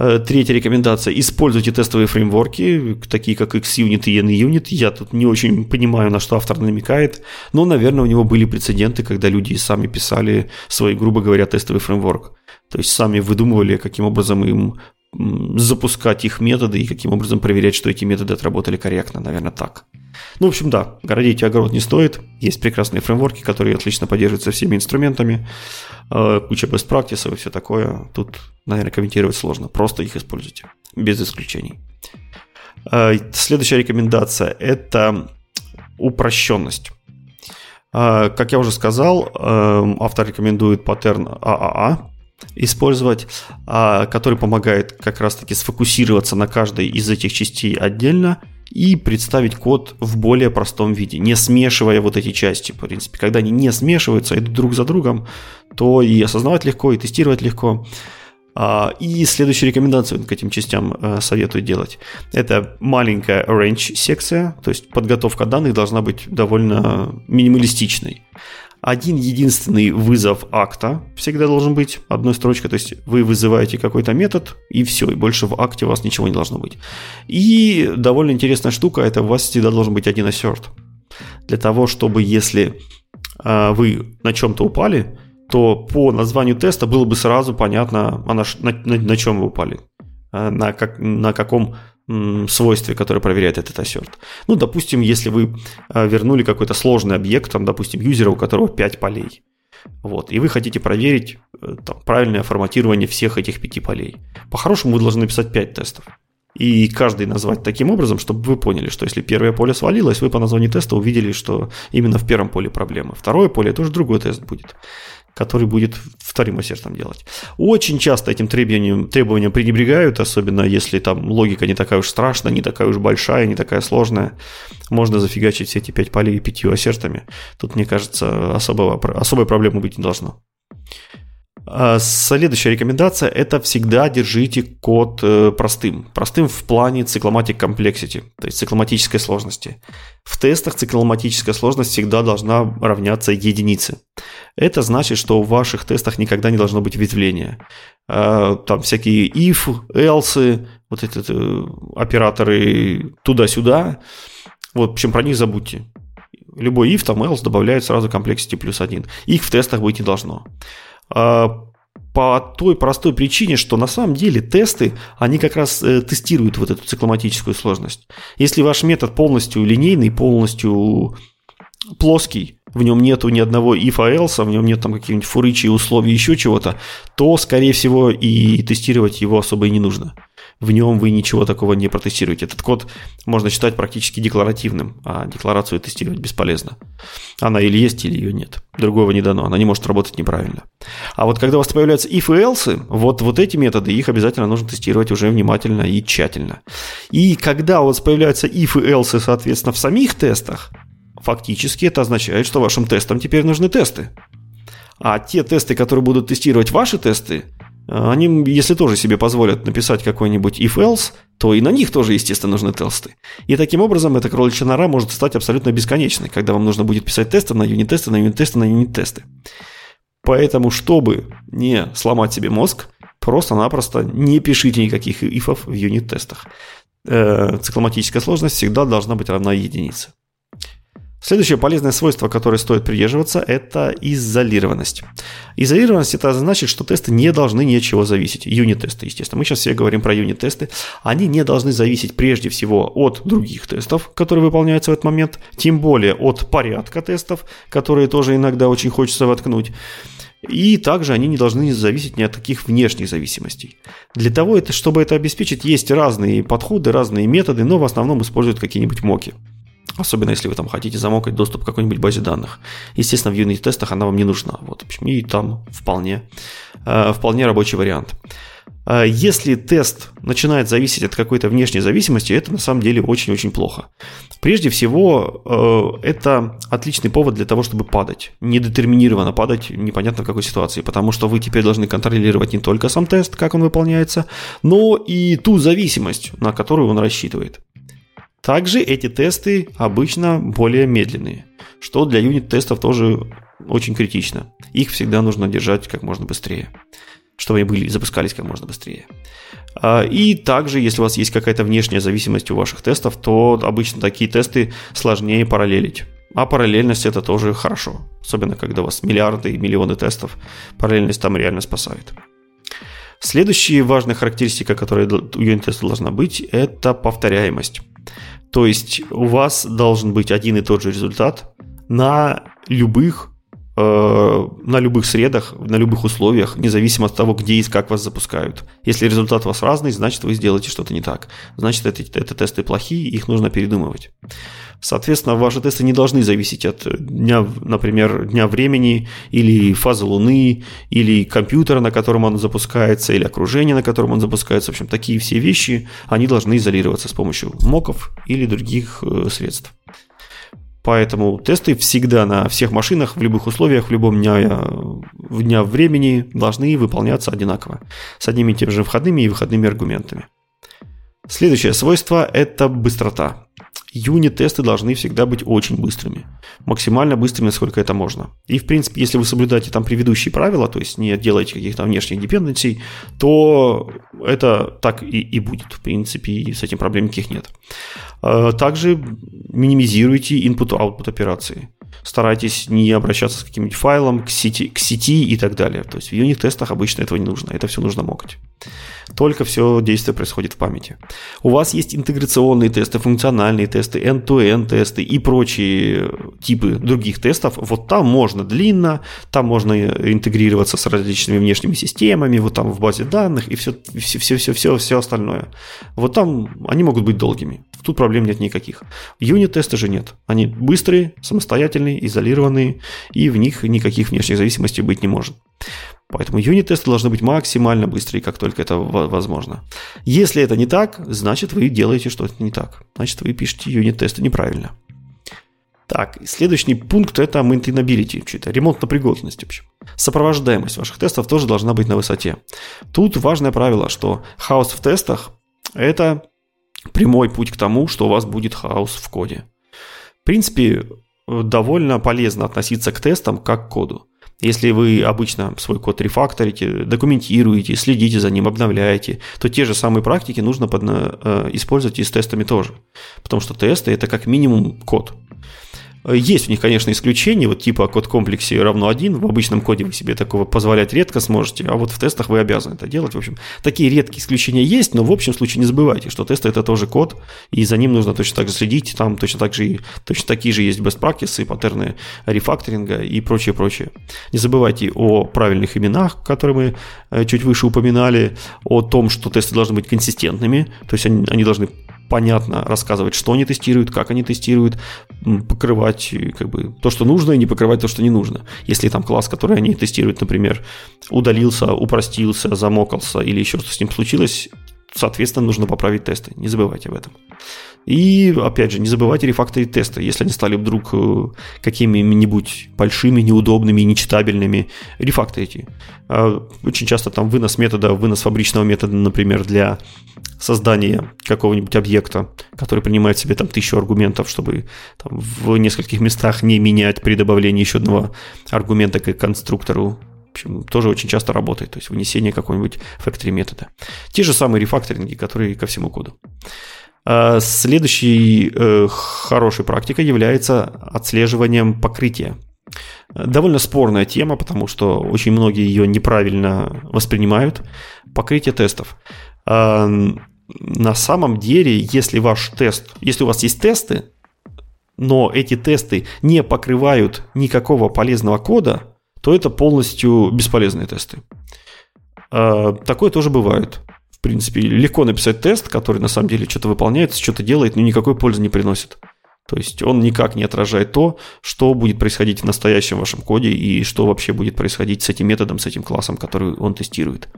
Э, третья рекомендация. Используйте тестовые фреймворки, такие как XUnit и NUnit. Я тут не очень понимаю, на что автор намекает, но, наверное, у него были прецеденты, когда люди сами писали свой, грубо говоря, тестовый фреймворк. То есть сами выдумывали, каким образом им запускать их методы и каким образом проверять, что эти методы отработали корректно, наверное, так. Ну, в общем, да, городить огород не стоит. Есть прекрасные фреймворки, которые отлично поддерживаются всеми инструментами, э, куча best practices и все такое. Тут, наверное, комментировать сложно. Просто их используйте, без исключений. Э, следующая рекомендация – это упрощенность. Э, как я уже сказал, автор рекомендует паттерн ААА, использовать, который помогает как раз-таки сфокусироваться на каждой из этих частей отдельно – и представить код в более простом виде, не смешивая вот эти части. В принципе, когда они не смешиваются, идут друг за другом, то и осознавать легко, и тестировать легко. А, и следующую рекомендацию к этим частям э, советую делать. Это маленькая range секция, то есть подготовка данных должна быть довольно минималистичной один единственный вызов акта всегда должен быть, одной строчкой, то есть вы вызываете какой-то метод, и все, и больше в акте у вас ничего не должно быть. И довольно интересная штука, это у вас всегда должен быть один assert. Для того, чтобы если э, вы на чем-то упали, то по названию теста было бы сразу понятно, а на, на, на, чем вы упали, э, на, как, на каком свойстве, которое проверяет этот assert. Ну, допустим, если вы а, вернули какой-то сложный объект, там, допустим, юзера, у которого 5 полей, вот, и вы хотите проверить э, там, правильное форматирование всех этих пяти полей. По-хорошему вы должны написать 5 тестов. И каждый назвать таким образом, чтобы вы поняли, что если первое поле свалилось, вы по названию теста увидели, что именно в первом поле проблемы. Второе поле – это уже другой тест будет который будет вторым ассертом делать. Очень часто этим требованием, требованием пренебрегают, особенно если там логика не такая уж страшная, не такая уж большая, не такая сложная. Можно зафигачить все эти пять полей пятью ассертами. Тут, мне кажется, особого, особой проблемы быть не должно. А следующая рекомендация – это всегда держите код э, простым. Простым в плане цикломатик complexity, то есть цикломатической сложности. В тестах цикломатическая сложность всегда должна равняться единице. Это значит, что в ваших тестах никогда не должно быть ветвления. А, там всякие if, else, вот эти э, операторы туда-сюда. Вот, в общем, про них забудьте. Любой if, там else добавляет сразу complexity плюс один. Их в тестах быть не должно. А, по той простой причине, что на самом деле тесты, они как раз э, тестируют вот эту цикломатическую сложность. Если ваш метод полностью линейный, полностью плоский, в нем нету ни одного if else, в нем нет там каких-нибудь фурычи, условий, еще чего-то, то, скорее всего, и тестировать его особо и не нужно в нем вы ничего такого не протестируете. Этот код можно считать практически декларативным, а декларацию тестировать бесполезно. Она или есть, или ее нет. Другого не дано, она не может работать неправильно. А вот когда у вас появляются if и else, вот, вот эти методы, их обязательно нужно тестировать уже внимательно и тщательно. И когда у вас появляются if и else, соответственно, в самих тестах, фактически это означает, что вашим тестам теперь нужны тесты. А те тесты, которые будут тестировать ваши тесты, они, если тоже себе позволят написать какой-нибудь if-else, то и на них тоже, естественно, нужны тесты. И таким образом эта кроличья нора может стать абсолютно бесконечной, когда вам нужно будет писать тесты на юнит-тесты, на юнит-тесты, на юнит-тесты. Поэтому, чтобы не сломать себе мозг, просто-напросто не пишите никаких ифов в юнит-тестах. Э, цикломатическая сложность всегда должна быть равна единице. Следующее полезное свойство, которое стоит придерживаться, это изолированность. Изолированность это значит, что тесты не должны ни от чего зависеть. Юнит-тесты, естественно. Мы сейчас все говорим про юнит-тесты. Они не должны зависеть прежде всего от других тестов, которые выполняются в этот момент, тем более от порядка тестов, которые тоже иногда очень хочется воткнуть. И также они не должны зависеть ни от каких внешних зависимостей. Для того, чтобы это обеспечить, есть разные подходы, разные методы, но в основном используют какие-нибудь моки. Особенно если вы там хотите замокать доступ к какой-нибудь базе данных. Естественно, в юнит-тестах она вам не нужна. Вот, в общем, и там вполне, э, вполне рабочий вариант. Э, если тест начинает зависеть от какой-то внешней зависимости, это на самом деле очень-очень плохо. Прежде всего, э, это отличный повод для того, чтобы падать. Недетерминированно падать, непонятно в какой ситуации, потому что вы теперь должны контролировать не только сам тест, как он выполняется, но и ту зависимость, на которую он рассчитывает. Также эти тесты обычно более медленные, что для юнит-тестов тоже очень критично. Их всегда нужно держать как можно быстрее, чтобы они были, запускались как можно быстрее. А, и также, если у вас есть какая-то внешняя зависимость у ваших тестов, то обычно такие тесты сложнее параллелить. А параллельность это тоже хорошо. Особенно, когда у вас миллиарды и миллионы тестов. Параллельность там реально спасает. Следующая важная характеристика, которая у юнит-теста должна быть, это повторяемость. То есть у вас должен быть один и тот же результат на любых на любых средах, на любых условиях, независимо от того, где и как вас запускают. Если результат у вас разный, значит вы сделаете что-то не так. Значит, это, это тесты плохие, их нужно передумывать. Соответственно, ваши тесты не должны зависеть от дня, например, дня времени или фазы Луны, или компьютера, на котором он запускается, или окружения, на котором он запускается. В общем, такие все вещи, они должны изолироваться с помощью моков или других э, средств. Поэтому тесты всегда на всех машинах, в любых условиях, в любом дня, в дня времени должны выполняться одинаково, с одними и теми же входными и выходными аргументами. Следующее свойство – это быстрота. Юнит-тесты должны всегда быть очень быстрыми. Максимально быстрыми, насколько это можно. И, в принципе, если вы соблюдаете там предыдущие правила, то есть не делаете каких-то внешних депенденций, то это так и, и будет. В принципе, и с этим проблем никаких нет. А, также минимизируйте input-output операции. Старайтесь не обращаться с каким-нибудь файлом к сети, к сети и так далее. То есть в юнит-тестах обычно этого не нужно. Это все нужно мокать. только все действие происходит в памяти. У вас есть интеграционные тесты, функциональные тесты, end-to-end тесты и прочие типы других тестов. Вот там можно длинно, там можно интегрироваться с различными внешними системами, вот там в базе данных и все, все, все, все, все остальное. Вот там они могут быть долгими. Тут проблем нет никаких. Юнит-тесты же нет. Они быстрые, самостоятельные, изолированные, и в них никаких внешних зависимостей быть не может. Поэтому юнит-тесты должны быть максимально быстрые, как только это возможно. Если это не так, значит вы делаете что-то не так. Значит вы пишете юнит-тесты неправильно. Так, следующий пункт это maintainability, это ремонтно-пригодность, в общем. Сопровождаемость ваших тестов тоже должна быть на высоте. Тут важное правило, что хаос в тестах – это прямой путь к тому, что у вас будет хаос в коде. В принципе, довольно полезно относиться к тестам как к коду. Если вы обычно свой код рефакторите, документируете, следите за ним, обновляете, то те же самые практики нужно э, использовать и с тестами тоже. Потому что тесты – это как минимум код. Есть у них, конечно, исключения, вот типа код комплексе равно 1, в обычном коде вы себе такого позволять редко сможете, а вот в тестах вы обязаны это делать. В общем, такие редкие исключения есть, но в общем случае не забывайте, что тесты это тоже код, и за ним нужно точно так же следить, там точно так же и точно такие же есть best practices, паттерны рефакторинга и прочее, прочее. Не забывайте о правильных именах, которые мы э, чуть выше упоминали, о том, что тесты должны быть консистентными, то есть они, они должны понятно рассказывать, что они тестируют, как они тестируют, покрывать как бы то, что нужно, и не покрывать то, что не нужно. Если там класс, который они тестируют, например, удалился, упростился, замокался или еще что с ним случилось, соответственно, нужно поправить тесты. Не забывайте об этом. И, опять же, не забывайте рефакторить тесты. Если они стали вдруг э, какими-нибудь большими, неудобными, нечитабельными, рефакторите. А, очень часто там вынос метода, вынос фабричного метода, например, для создания какого-нибудь объекта, который принимает себе там тысячу аргументов, чтобы там, в нескольких местах не менять при добавлении еще одного аргумента к конструктору общем, тоже очень часто работает, то есть вынесение какого-нибудь factory метода. Те же самые рефакторинги, которые ко всему коду. А, следующей э, хорошей практикой является отслеживанием покрытия. Довольно спорная тема, потому что очень многие ее неправильно воспринимают. Покрытие тестов. А, на самом деле, если ваш тест, если у вас есть тесты, но эти тесты не покрывают никакого полезного кода, то это полностью бесполезные тесты. А, такое тоже бывает в принципе, легко написать тест, который на самом деле что-то выполняет, что-то делает, но никакой пользы не приносит. То есть он никак не отражает то, что будет происходить в настоящем вашем коде и что вообще будет происходить с этим методом, с этим классом, который он тестирует.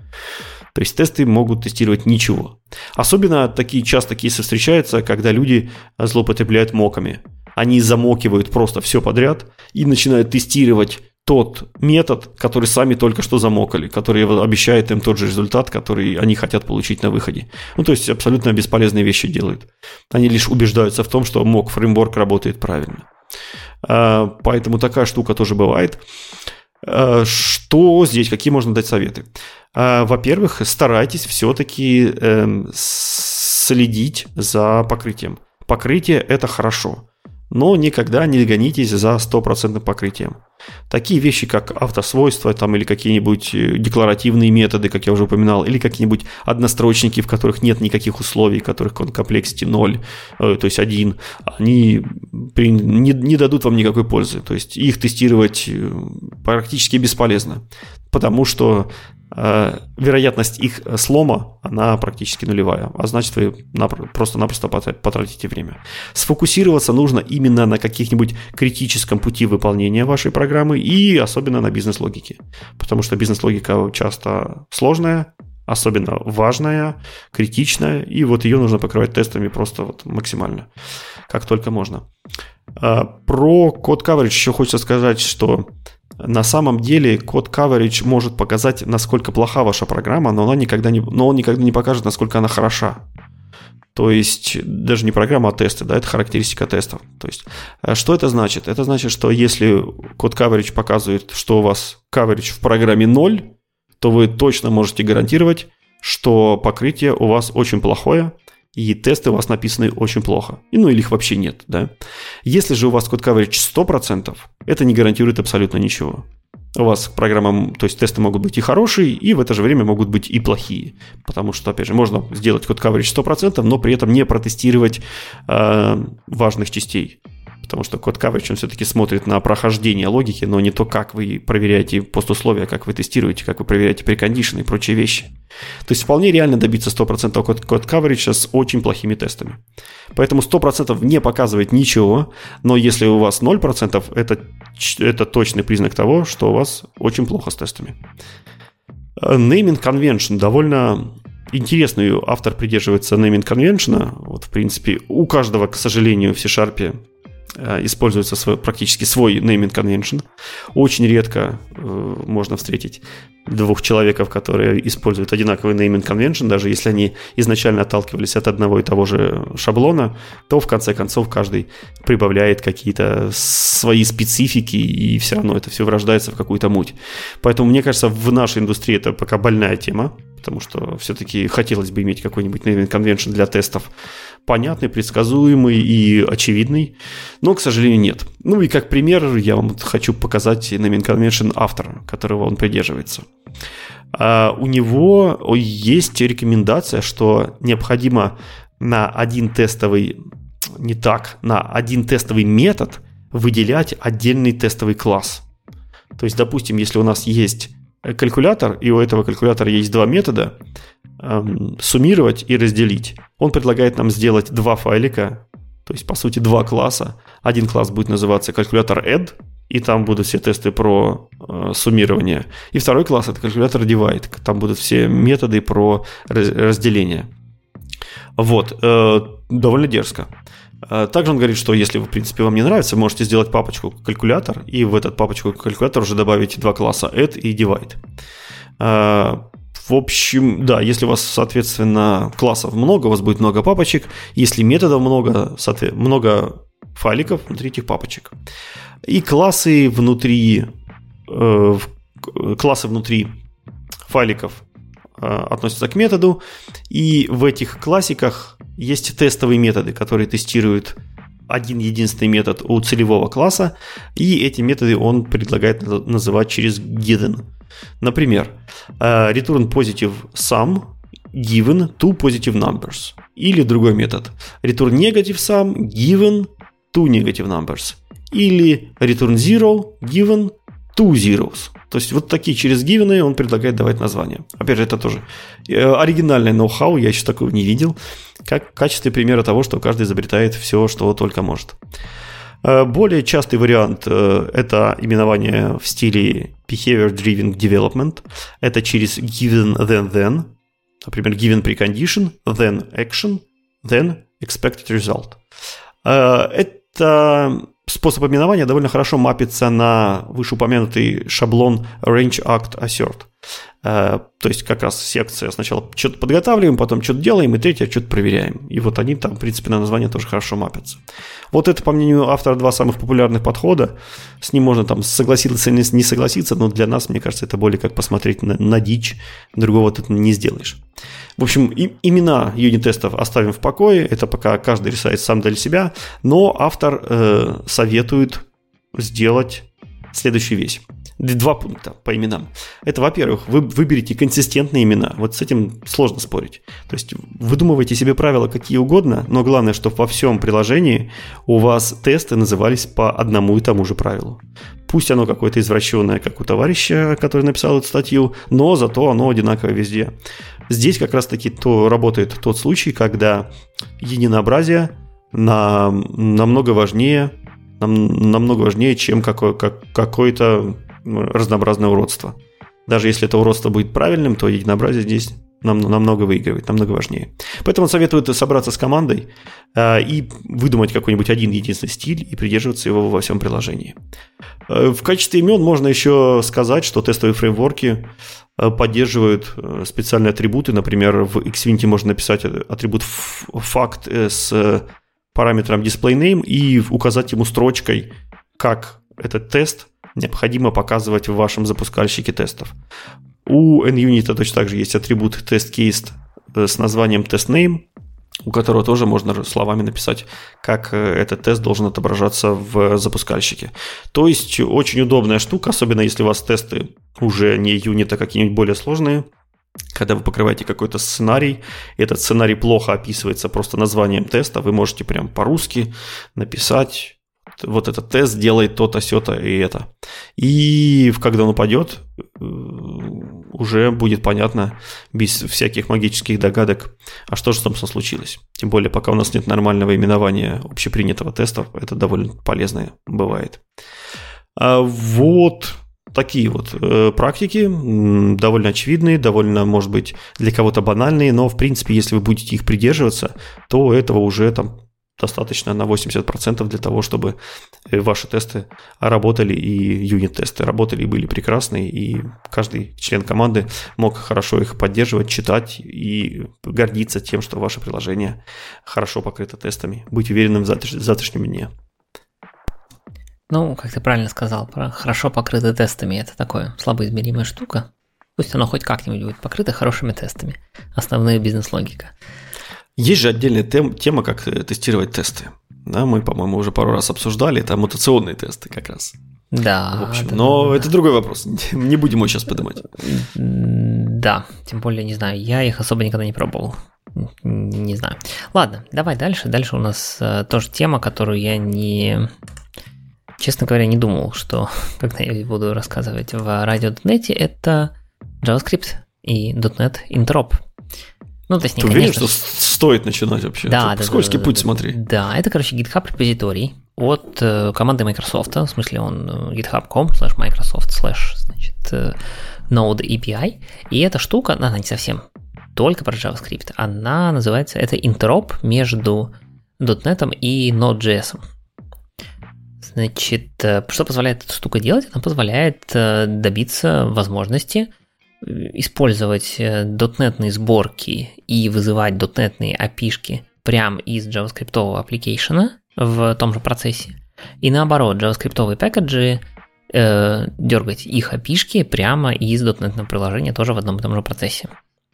То есть тесты могут тестировать ничего. Особенно такие часто кейсы встречаются, когда люди злоупотребляют моками. Они замокивают просто все подряд и начинают тестировать тот метод, который сами только что замокали, который обещает им тот же результат, который они хотят получить на выходе. Ну, то есть абсолютно бесполезные вещи делают. Они лишь убеждаются в том, что мок фреймворк работает правильно. А, поэтому такая штука тоже бывает. А, что здесь, какие можно дать советы? А, во-первых, старайтесь все-таки эм, следить за покрытием. Покрытие – это хорошо, но никогда не гонитесь за стопроцентным покрытием. Такие вещи, как автосвойства там, или какие-нибудь э, декларативные методы, как я уже упоминал, или какие-нибудь однострочники, в которых нет никаких условий, в которых complexity 0, э, то есть 1, они не, не дадут вам никакой пользы. То есть их тестировать э, практически бесполезно, потому что Э, вероятность их слома, она практически нулевая, а значит вы просто-напросто потратите время. Сфокусироваться нужно именно на каких-нибудь критическом пути выполнения вашей программы и особенно на бизнес-логике, потому что бизнес-логика часто сложная, особенно важная, критичная, и вот ее нужно покрывать тестами просто вот максимально, как только можно. Э, про код coverage еще хочется сказать, что на самом деле код coverage может показать, насколько плоха ваша программа, но, она никогда не, но он никогда не покажет, насколько она хороша. То есть даже не программа, а тесты, да, это характеристика тестов. То есть э, что это значит? Это значит, что если код coverage показывает, что у вас coverage в программе 0, то вы точно можете гарантировать, что покрытие у вас очень плохое, и тесты у вас написаны очень плохо. И, ну или их вообще нет. Да? Если же у вас код coverage 100%, это не гарантирует абсолютно ничего. У вас программа, то есть тесты могут быть и хорошие, и в это же время могут быть и плохие. Потому что, опять же, можно сделать код coverage 100%, но при этом не протестировать э, важных частей потому что код coverage, он все-таки смотрит на прохождение логики, но не то, как вы проверяете постусловия, как вы тестируете, как вы проверяете прекондишны и прочие вещи. То есть вполне реально добиться 100% код, код coverage с очень плохими тестами. Поэтому 100% не показывает ничего, но если у вас 0%, это, это точный признак того, что у вас очень плохо с тестами. Naming convention довольно интересную автор придерживается naming convention. Вот, в принципе, у каждого, к сожалению, в C-Sharp Э, используется свой, практически свой naming convention. Очень редко э, можно встретить двух человеков, которые используют одинаковый naming convention, даже если они изначально отталкивались от одного и того же шаблона, то в конце концов каждый прибавляет какие-то свои специфики, и все равно это все врождается в какую-то муть. Поэтому, мне кажется, в нашей индустрии это пока больная тема, потому что все-таки хотелось бы иметь какой-нибудь naming convention для тестов, понятный, предсказуемый и очевидный, но, к сожалению, нет. Ну и как пример я вам хочу показать naming convention автора, которого он придерживается. А у него есть рекомендация, что необходимо на один тестовый, не так, на один тестовый метод выделять отдельный тестовый класс. То есть, допустим, если у нас есть калькулятор, и у этого калькулятора есть два метода, эм, суммировать и разделить. Он предлагает нам сделать два файлика, то есть, по сути, два класса. Один класс будет называться калькулятор add, и там будут все тесты про э, суммирование. И второй класс это калькулятор divide, там будут все методы про разделение. Вот, э, довольно дерзко. Э, также он говорит, что если, в принципе, вам не нравится, можете сделать папочку калькулятор, и в этот папочку калькулятор уже добавить два класса add и divide. Э, в общем, да, если у вас, соответственно, классов много, у вас будет много папочек. Если методов много, много файликов внутри этих папочек. И классы внутри, э, классы внутри файликов относятся к методу. И в этих классиках есть тестовые методы, которые тестируют один единственный метод у целевого класса, и эти методы он предлагает называть через hidden. Например, э, return positive sum given two positive numbers. Или другой метод. Return negative sum given two negative numbers. Или return zero given two zeros. То есть вот такие через given он предлагает давать названия. Опять же, это тоже э, оригинальное ноу-хау, я еще такого не видел. Как качественный пример того, что каждый изобретает все, что только может. Э, более частый вариант э, – это именование в стиле Behavior Driven Development. Это через given then then. Например, given precondition, then action, then expected result. Это способ именования довольно хорошо мапится на вышеупомянутый шаблон Range Act Assert. Э, то есть как раз секция сначала что-то подготавливаем, потом что-то делаем, и третье что-то проверяем. И вот они там, в принципе, на название тоже хорошо мапятся. Вот это, по мнению автора, два самых популярных подхода. С ним можно там согласиться или не согласиться, но для нас, мне кажется, это более как посмотреть на, на дичь. Другого ты не сделаешь. В общем, и, имена юнит-тестов оставим в покое. Это пока каждый решает сам для себя. Но автор э, советует сделать следующую вещь. Два пункта по именам. Это, во-первых, вы выберите консистентные имена. Вот с этим сложно спорить. То есть выдумывайте себе правила какие угодно, но главное, чтобы во всем приложении у вас тесты назывались по одному и тому же правилу. Пусть оно какое-то извращенное, как у товарища, который написал эту статью, но зато оно одинаковое везде. Здесь как раз-таки то работает тот случай, когда единообразие на, намного важнее нам, намного важнее, чем какой, как, какой-то разнообразное уродство. Даже если это уродство будет правильным, то единообразие здесь нам, намного выигрывает, намного важнее. Поэтому он советует собраться с командой э, и выдумать какой-нибудь один единственный стиль и придерживаться его во всем приложении. Э, в качестве имен можно еще сказать, что тестовые фреймворки э, поддерживают э, специальные атрибуты. Например, в Xfinity можно написать атрибут факт с параметром displayName и указать ему строчкой, как этот тест необходимо показывать в вашем запускальщике тестов. У NUnit точно так же есть атрибут testCase с названием testName. у которого тоже можно словами написать, как э, этот тест должен отображаться в запускальщике. То есть очень удобная штука, особенно если у вас тесты уже не юнит, а какие-нибудь более сложные. Когда вы покрываете какой-то сценарий, этот сценарий плохо описывается просто названием теста, вы можете прям по-русски написать вот этот тест делает то-то, сё-то и это. И когда он упадет, э, уже будет понятно, без всяких магических догадок, а что же, собственно, случилось. Тем более, пока у нас нет нормального именования общепринятого теста, это довольно полезно бывает. А вот такие вот э, практики, довольно очевидные, довольно, может быть, для кого-то банальные, но, в принципе, если вы будете их придерживаться, то этого уже там достаточно на 80% для того, чтобы э, ваши тесты работали и юнит-тесты работали и были прекрасные, и каждый член команды мог хорошо их поддерживать, читать и гордиться тем, что ваше приложение хорошо покрыто тестами, быть уверенным в завтрашнем дне. Ну, как ты правильно сказал, про хорошо покрыто тестами, это такое слабоизмеримая штука. Пусть оно хоть как-нибудь будет покрыто хорошими тестами. Основная бизнес-логика. Есть же отдельная тем, тема, как э, тестировать тесты. Да, мы, по-моему, уже пару раз обсуждали, это мутационные тесты как раз. Да. В общем, да, но да, это другой вопрос. Не будем его сейчас поднимать. Да, тем более, не знаю, я их особо никогда не пробовал. Не знаю. Ладно, давай дальше. Дальше у нас э, тоже тема, которую я не... Честно говоря, не думал, что когда я буду рассказывать в радио.нет, это JavaScript и .NET Interop. Ну, то есть, не, Ты уверен, что стоит начинать вообще? Да, да. Скользкий да, путь, да, смотри. Да, это, короче, GitHub репозиторий от э, команды Microsoft, в смысле он э, github.com slash Microsoft slash, значит, э, Node API. И эта штука, она не совсем только про JavaScript, она называется, это интероп между .NET и Node.js. Значит, э, что позволяет эта штука делать? Она позволяет э, добиться возможности использовать .NET э, сборки и вызывать .NET API прямо из JavaScript application в том же процессе. И наоборот, JavaScript пэкэджи э, дергать их API прямо из .NET приложения тоже в одном и том же процессе.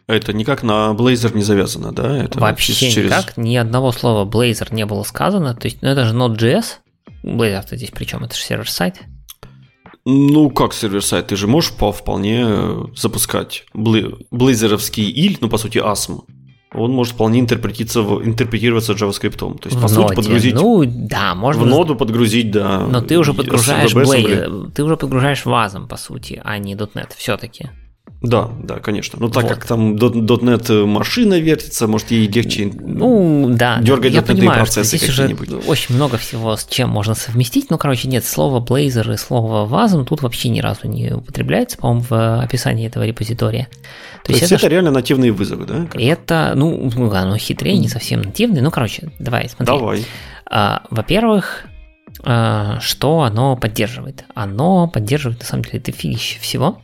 Это никак на Blazor не завязано, да? Это Вообще через... никак, ни одного слова Blazor не было сказано. То есть, ну это же Node.js. Blazor-то здесь причем, это же сервер-сайт. Ну, как сервер-сайт? Ты же можешь вполне э, запускать блейзеровский иль, ну, по сути, ASM. Он может вполне интерпретироваться JavaScript. То есть, в по сути, подгрузить... Ну, да, можно... В ноду подгрузить, да. Но ты уже подгружаешь Blazor, ты уже подгружаешь вазом, по сути, а не .NET все-таки. Да, да, конечно. Ну, так вот. как там .NET машина вертится, может, ей легче ну, да, дергать я понимаю, процессы уже очень много всего, с чем можно совместить. Ну, короче, нет, слово Blazor и слово Wasm тут вообще ни разу не употребляется, по-моему, в описании этого репозитория. То, То есть, это, это реально нативные вызовы, да? Это, ну, ну, оно хитрее, не совсем нативный. Ну, короче, давай, смотри. Давай. А, во-первых, а, что оно поддерживает? Оно поддерживает, на самом деле, это фигище всего.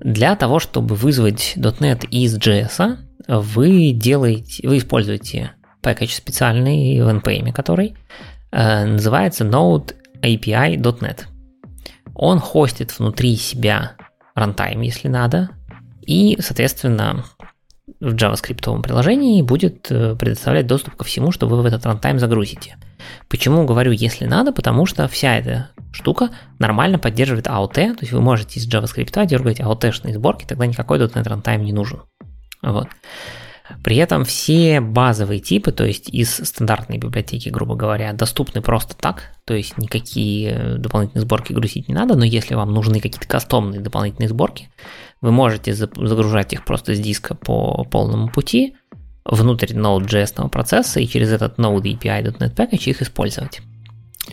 Для того, чтобы вызвать .NET из JS, вы делаете, вы используете пакет специальный в NPM, который э, называется Node API.NET. Он хостит внутри себя runtime, если надо, и, соответственно, в JavaScript приложении будет э, предоставлять доступ ко всему, что вы в этот runtime загрузите. Почему говорю если надо? Потому что вся эта штука нормально поддерживает AOT, то есть вы можете из JavaScript дергать AOT-шные сборки, тогда никакой .NET Runtime не нужен. Вот. При этом все базовые типы, то есть из стандартной библиотеки, грубо говоря, доступны просто так, то есть никакие дополнительные сборки грузить не надо, но если вам нужны какие-то кастомные дополнительные сборки, вы можете загружать их просто с диска по полному пути внутрь Node.js процесса и через этот Node API.NET Package их использовать.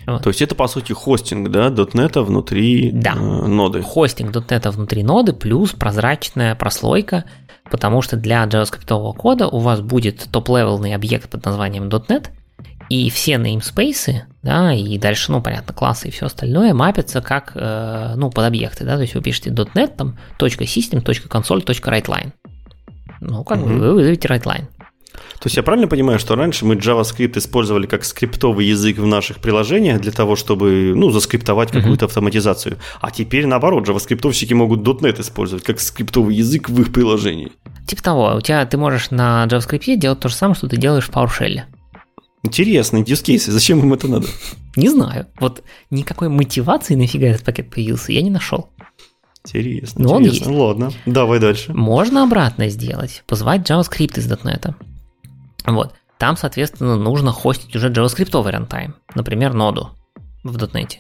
Вот. То есть это по сути хостинг, да, .NET внутри да. э, ноды. Хостинг .NET внутри ноды плюс прозрачная прослойка, потому что для JavaScript кода у вас будет топ-левелный объект под названием .NET, и все namespace, да, и дальше, ну, понятно, классы и все остальное мапятся как, э, ну, под объекты, да, то есть вы пишете .NET, там, .system, .console, .writeline. Ну, как угу. вы вызовете writeline. То есть я правильно понимаю, что раньше мы JavaScript использовали как скриптовый язык в наших приложениях для того, чтобы, ну, заскриптовать какую-то mm-hmm. автоматизацию, а теперь наоборот, JavaScript могут .NET использовать как скриптовый язык в их приложении. Типа того, у тебя ты можешь на JavaScript делать то же самое, что ты делаешь в PowerShell. Use cases. Зачем им это надо? Не знаю. Вот никакой мотивации нафига этот пакет появился, я не нашел. Интересно. Но интересно. он есть. Ладно, давай дальше. Можно обратно сделать. Позвать JavaScript из .NET. Вот. Там, соответственно, нужно хостить уже JavaScript рантайм. Например, ноду в .NET.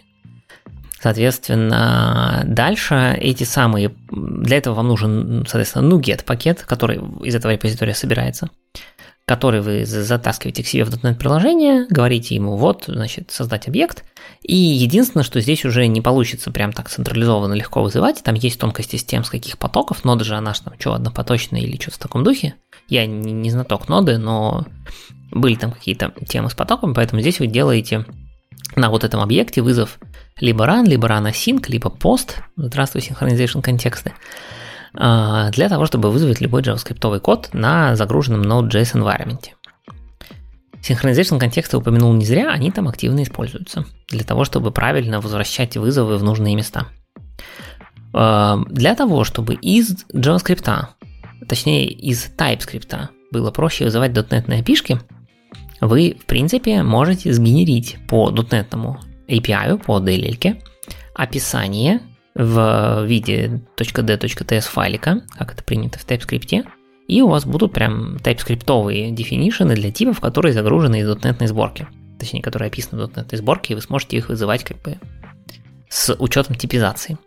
Соответственно, дальше эти самые... Для этого вам нужен, соответственно, NuGet пакет, который из этого репозитория собирается который вы затаскиваете к себе в .NET приложение, говорите ему, вот, значит, создать объект, и единственное, что здесь уже не получится прям так централизованно легко вызывать, там есть тонкости с тем, с каких потоков, нода же она там что, однопоточная или что-то в таком духе, я не, не знаток ноды, но были там какие-то темы с потоками, поэтому здесь вы делаете на вот этом объекте вызов либо run, либо run async, либо post, здравствуй, синхронизation контексты, а, для того, чтобы вызвать любой JavaScript код на загруженном Node.js environment. Синхронизация контекста упомянул не зря, они там активно используются для того, чтобы правильно возвращать вызовы в нужные места. А, для того, чтобы из JavaScript, точнее из TypeScript было проще вызывать .NET API, вы, в принципе, можете сгенерить по .NET API, по DLL, описание в виде .d.ts файлика, как это принято в TypeScript, и у вас будут прям TypeScript дефинишены для типов, которые загружены из .NET сборки. Точнее, которые описаны в .NET сборке, и вы сможете их вызывать как бы с учетом типизации.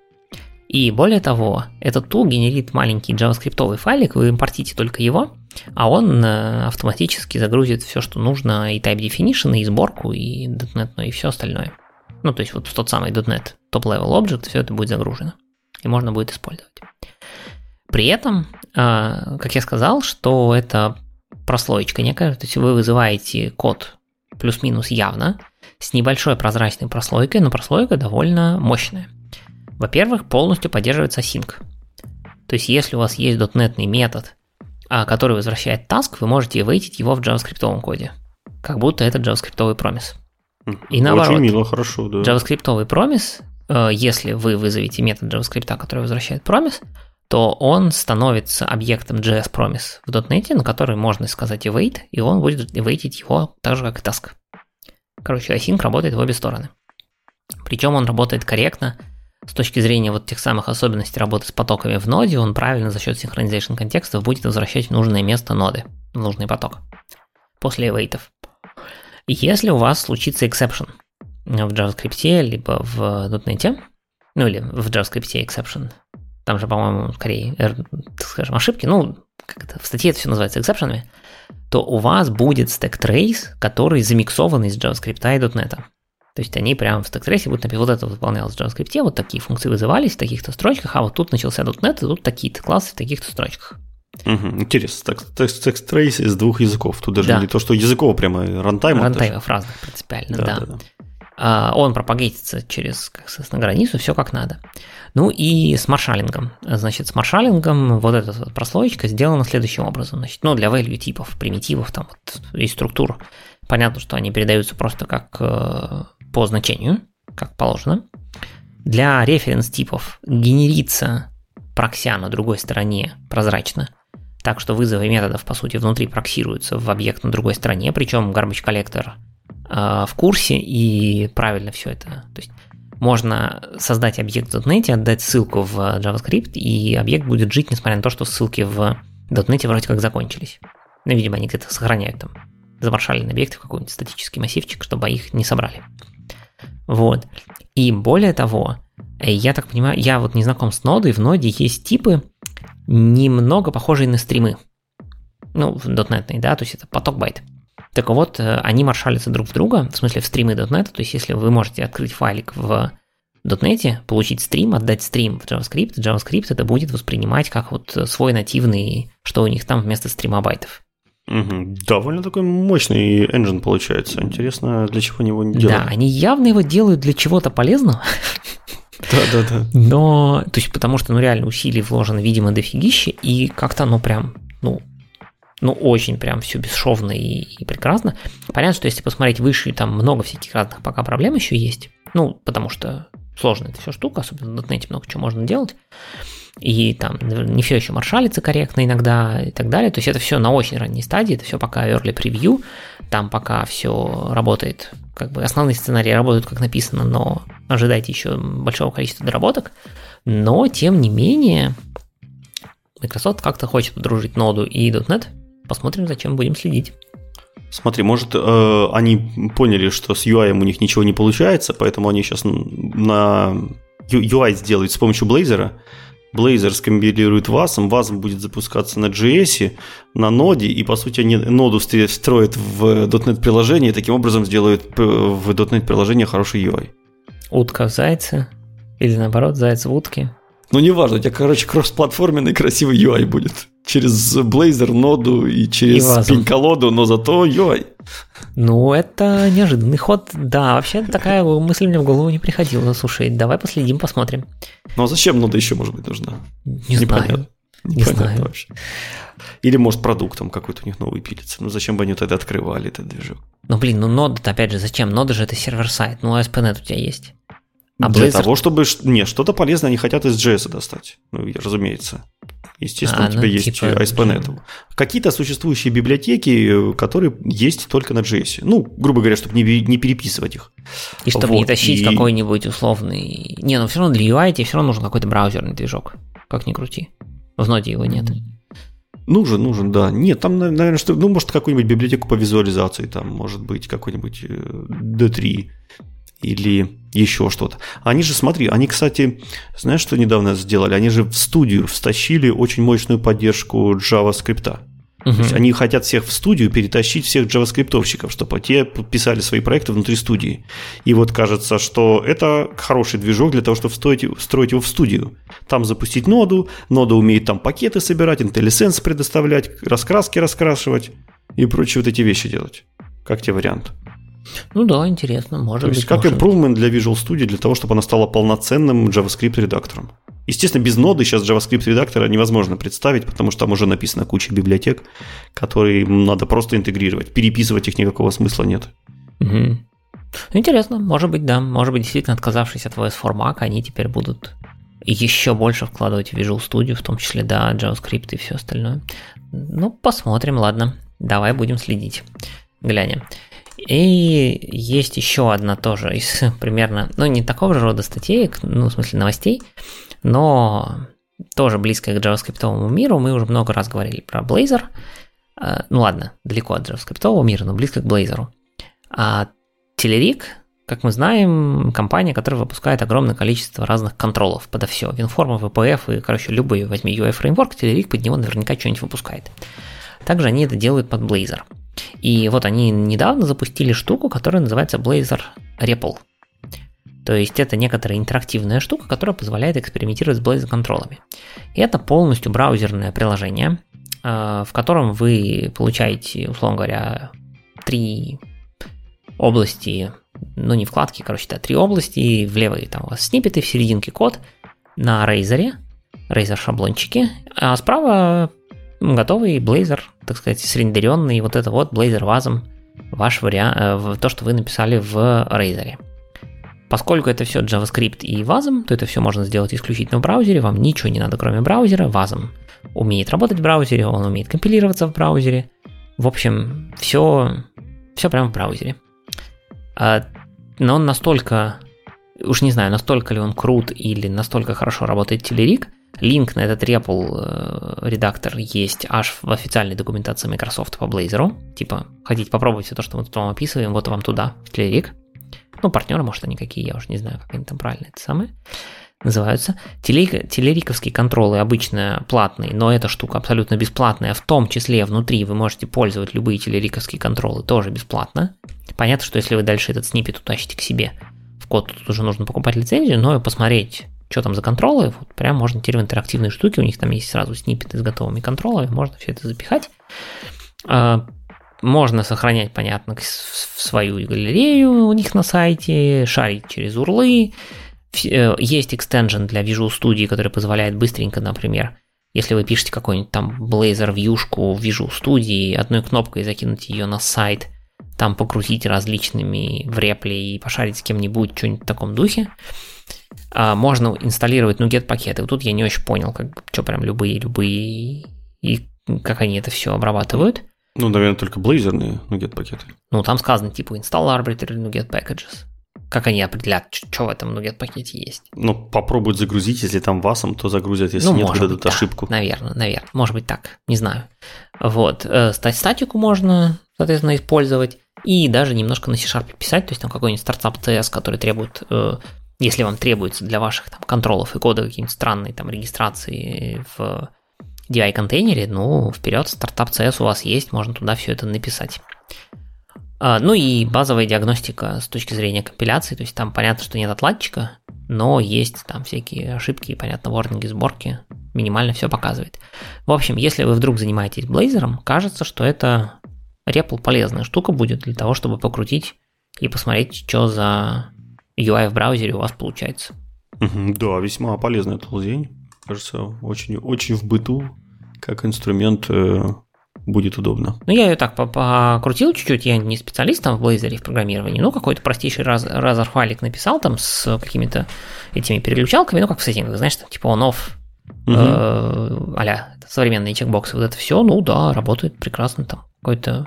И более того, этот тул генерит маленький JavaScript файлик, вы импортите только его, а он э, автоматически загрузит все, что нужно, и type definition, и сборку, и .NET, ну и все остальное. Ну, то есть вот в тот самый .NET Top-Level Object все это будет загружено. И можно будет использовать. При этом, а, как я сказал, что это прослоечка некая, то есть вы вызываете код плюс-минус явно, с небольшой прозрачной прослойкой, но прослойка довольно мощная. Во-первых, полностью поддерживается async. То есть, если у вас есть .NET метод, а, который возвращает task, вы можете вейтить его в JavaScript коде. Как будто это JavaScript промис. И наоборот. Очень мило, хорошо, да. JavaScript промис, э, если вы вызовете метод JavaScript, который возвращает промис, то он становится объектом JS Promise в .NET, на который можно сказать await, и он будет await его так же, как и task. Короче, async работает в обе стороны. Причем он работает корректно с точки зрения вот тех самых особенностей работы с потоками в ноде, он правильно за счет синхронизации контекстов будет возвращать в нужное место ноды, в нужный поток после await. Если у вас случится exception в JavaScript, либо в .NET, ну или в JavaScript exception, там же, по-моему, скорее, так скажем, ошибки, ну, как это, в статье это все называется эксепшенами, то у вас будет stack trace, который замиксован из JavaScript и .NET. То есть они прямо в stack trace будут написать, вот это выполнялось в JavaScript, вот такие функции вызывались в таких-то строчках, а вот тут начался .NET, и тут такие-то классы в таких-то строчках. Угу, интересно. Так, stack trace из двух языков. Тут даже да. не то, что языков прямо runtime. Runtime ов разных принципиально, да. да. да, да. А, он propagate ится через, как на границу, все как надо. Ну и с marshalling ом. Значит, с marshalling ом вот эта вот прослоечка сделана следующим образом. Значит, ну, для value типов, примитивов, там вот и структур. Понятно, что они передаются просто как э, по значению, как положено. Для reference типов генерится прокся на другой стороне прозрачно так что вызовы методов, по сути, внутри проксируются в объект на другой стороне, причем garbage э, в курсе и правильно все это. То есть можно создать объект в .NET, отдать ссылку в JavaScript, и объект будет жить, несмотря на то, что ссылки в .NET вроде как закончились. Ну, видимо, они где-то сохраняют там замаршаленные объекты в какой-нибудь статический массивчик, чтобы их не собрали. Вот. И более того, я так понимаю, я вот не знаком с нодой, в ноде есть типы, немного похожие на стримы. Ну, в .NET, да, то есть это поток байт. Так вот, э, они маршалятся друг в друга, в смысле в стримы .NET, то есть если вы можете открыть файлик в .NET, получить стрим, отдать стрим в JavaScript, JavaScript это будет воспринимать как вот свой нативный, что у них там вместо стрима байтов. Угу. Довольно такой мощный engine получается. Интересно, для чего они его не делают. Да, они явно его делают для чего-то полезного. Да, да, да. Но, то есть, потому что, ну, реально усилий вложено, видимо, дофигище, и как-то оно прям, ну, ну, очень прям все бесшовно и, и прекрасно. Понятно, что если посмотреть выше, там много всяких разных пока проблем еще есть. Ну, потому что сложная это все штука, особенно в .NET много чего можно делать. И там не все еще маршалится корректно иногда и так далее. То есть это все на очень ранней стадии, это все пока early preview, там пока все работает, как бы основные сценарии работают как написано, но ожидайте еще большого количества доработок. Но, тем не менее, Microsoft как-то хочет подружить ноду и .NET. Посмотрим, зачем будем следить. Смотри, может, э, они поняли, что с UI у них ничего не получается, поэтому они сейчас на UI сделают с помощью Blazor. Blazor скомпилирует WASM, WASM будет запускаться на JS, на ноде, и, по сути, они ноду встроят в .NET приложение, и таким образом сделают в .NET приложение хороший UI. Утка в зайце? Или наоборот, заяц в утке? Ну, неважно, у тебя, короче, кроссплатформенный красивый UI будет. Через Blazor, ноду и через пень-колоду, но зато UI. Ну, это неожиданный ход. Да, вообще такая мысль мне в голову не приходила. Слушай, давай последим, посмотрим. Ну, а зачем нода еще, может быть, нужна? Не Непонятно. знаю. Непонятно не знаю. вообще. Или, может, продуктом какой-то у них новый пилится. Ну, зачем бы они тогда открывали этот движок? Ну, блин, ну нода опять же, зачем? Нода же это сервер-сайт. Ну, ASP.NET у тебя есть. А Для Blazor... того, чтобы... Не, что-то полезное они хотят из JS достать. Ну, разумеется. Естественно, а, у тебя ну, есть типа... ASP.NET. Какие-то существующие библиотеки, которые есть только на JS. Ну, грубо говоря, чтобы не, не переписывать их. И чтобы вот. не тащить и... какой-нибудь условный... Не, ну все равно для UI тебе все равно нужен какой-то браузерный движок. Как ни крути. В ноде его нет. Нужен, нужен, да. Нет, там, наверное, что, ну, может, какую-нибудь библиотеку по визуализации, там, может быть, какой-нибудь D3 э, или еще что-то. Они же, смотри, они, кстати, знаешь, что недавно сделали? Они же в студию встащили очень мощную поддержку JavaScript. Угу. То есть они хотят всех в студию перетащить всех джаваскриптовщиков, чтобы те писали свои проекты внутри студии. И вот кажется, что это хороший движок для того, чтобы встроить, встроить его в студию. Там запустить ноду, нода умеет там пакеты собирать, IntelliSense предоставлять, раскраски раскрашивать и прочие вот эти вещи делать. Как тебе вариант? Ну да, интересно, может То быть. как может. improvement для Visual Studio, для того, чтобы она стала полноценным JavaScript редактором. Естественно, без ноды сейчас JavaScript редактора невозможно представить, потому что там уже написана куча библиотек, которые надо просто интегрировать. Переписывать их никакого смысла нет. Угу. Интересно, может быть, да. Может быть, действительно, отказавшись от VS4 Mac, они теперь будут еще больше вкладывать в Visual Studio, в том числе, да, JavaScript и все остальное. Ну, посмотрим, ладно. Давай будем следить. Глянем. И есть еще одна тоже из примерно, ну не такого же рода статей, ну в смысле новостей, но тоже близкая к JavaScript миру. Мы уже много раз говорили про Blazor. А, ну ладно, далеко от JavaScript мира, но близко к Blazor. А Telerik, как мы знаем, компания, которая выпускает огромное количество разных контролов подо все. Винформа, VPF и, короче, любой возьми UI фреймворк, Telerik под него наверняка что-нибудь выпускает. Также они это делают под Blazor. И вот они недавно запустили штуку, которая называется Blazor REPL. То есть это некоторая интерактивная штука, которая позволяет экспериментировать с Blazor контролами. И это полностью браузерное приложение, э, в котором вы получаете, условно говоря, три области, ну не вкладки, короче, да, три области, в левой там у вас снипеты, в серединке код, на Razer, Razer шаблончики, а справа готовый Blazor, так сказать, срендеренный, вот это вот Blazor вазом, ваш вариант, э, то, что вы написали в Razer. Поскольку это все JavaScript и вазом, то это все можно сделать исключительно в браузере, вам ничего не надо, кроме браузера, вазом умеет работать в браузере, он умеет компилироваться в браузере. В общем, все, все прямо в браузере. А, но он настолько, уж не знаю, настолько ли он крут или настолько хорошо работает телерик, Линк на этот REPL э, редактор есть аж в официальной документации Microsoft по Blazor. Типа, хотите попробовать все то, что мы тут вам описываем, вот вам туда, в Телерик. Ну, партнеры, может, они какие, я уже не знаю, как они там правильно это самое называются. Телериковские контролы обычно платные, но эта штука абсолютно бесплатная, в том числе внутри вы можете пользовать любые телериковские контролы тоже бесплатно. Понятно, что если вы дальше этот снипет утащите к себе код, тут уже нужно покупать лицензию, но посмотреть что там за контролы, вот прям можно теперь в интерактивные штуки, у них там есть сразу сниппеты с готовыми контролами, можно все это запихать. А, можно сохранять, понятно, свою галерею у них на сайте, шарить через урлы. Э, есть экстенжен для Visual Studio, который позволяет быстренько, например, если вы пишете какой-нибудь там Blazor вьюшку в Visual Studio, одной кнопкой закинуть ее на сайт, там покрутить различными в репле и пошарить с кем-нибудь, что-нибудь в таком духе, а, можно инсталлировать NuGet пакеты. Вот тут я не очень понял, как, что прям любые, любые, и как они это все обрабатывают. Ну, наверное, только блейзерные NuGet пакеты. Ну, там сказано типа install arbitrary NuGet packages. Как они определят, что в этом NuGet пакете есть? Ну, попробуют загрузить, если там васом, то загрузят, если ну, нет, может выдадут быть, ошибку. Да, наверное, наверное. Может быть так, не знаю. Вот. Э, статику можно, соответственно, использовать. И даже немножко на C-Sharp писать, то есть там какой-нибудь стартап CS, который требует э, если вам требуется для ваших там, контролов и кода какие-нибудь странные там регистрации в DI-контейнере, ну, вперед, стартап CS у вас есть, можно туда все это написать. А, ну и базовая диагностика с точки зрения компиляции, то есть там понятно, что нет отладчика, но есть там всякие ошибки, понятно, ворнинги, сборки, минимально все показывает. В общем, если вы вдруг занимаетесь Blazor, кажется, что это REPL полезная штука будет для того, чтобы покрутить и посмотреть, что за UI в браузере у вас получается. Да, весьма полезная тулзень. Кажется, очень, очень в быту, как инструмент э, будет удобно. Ну, я ее так покрутил чуть-чуть, я не специалист там в Blazor в программировании, ну, какой-то простейший раз, разор файлик написал там с какими-то этими переключалками, ну, как в сеттингах, знаешь, там, типа on-off, угу. э, а современные чекбоксы, вот это все, ну, да, работает прекрасно, там, какое-то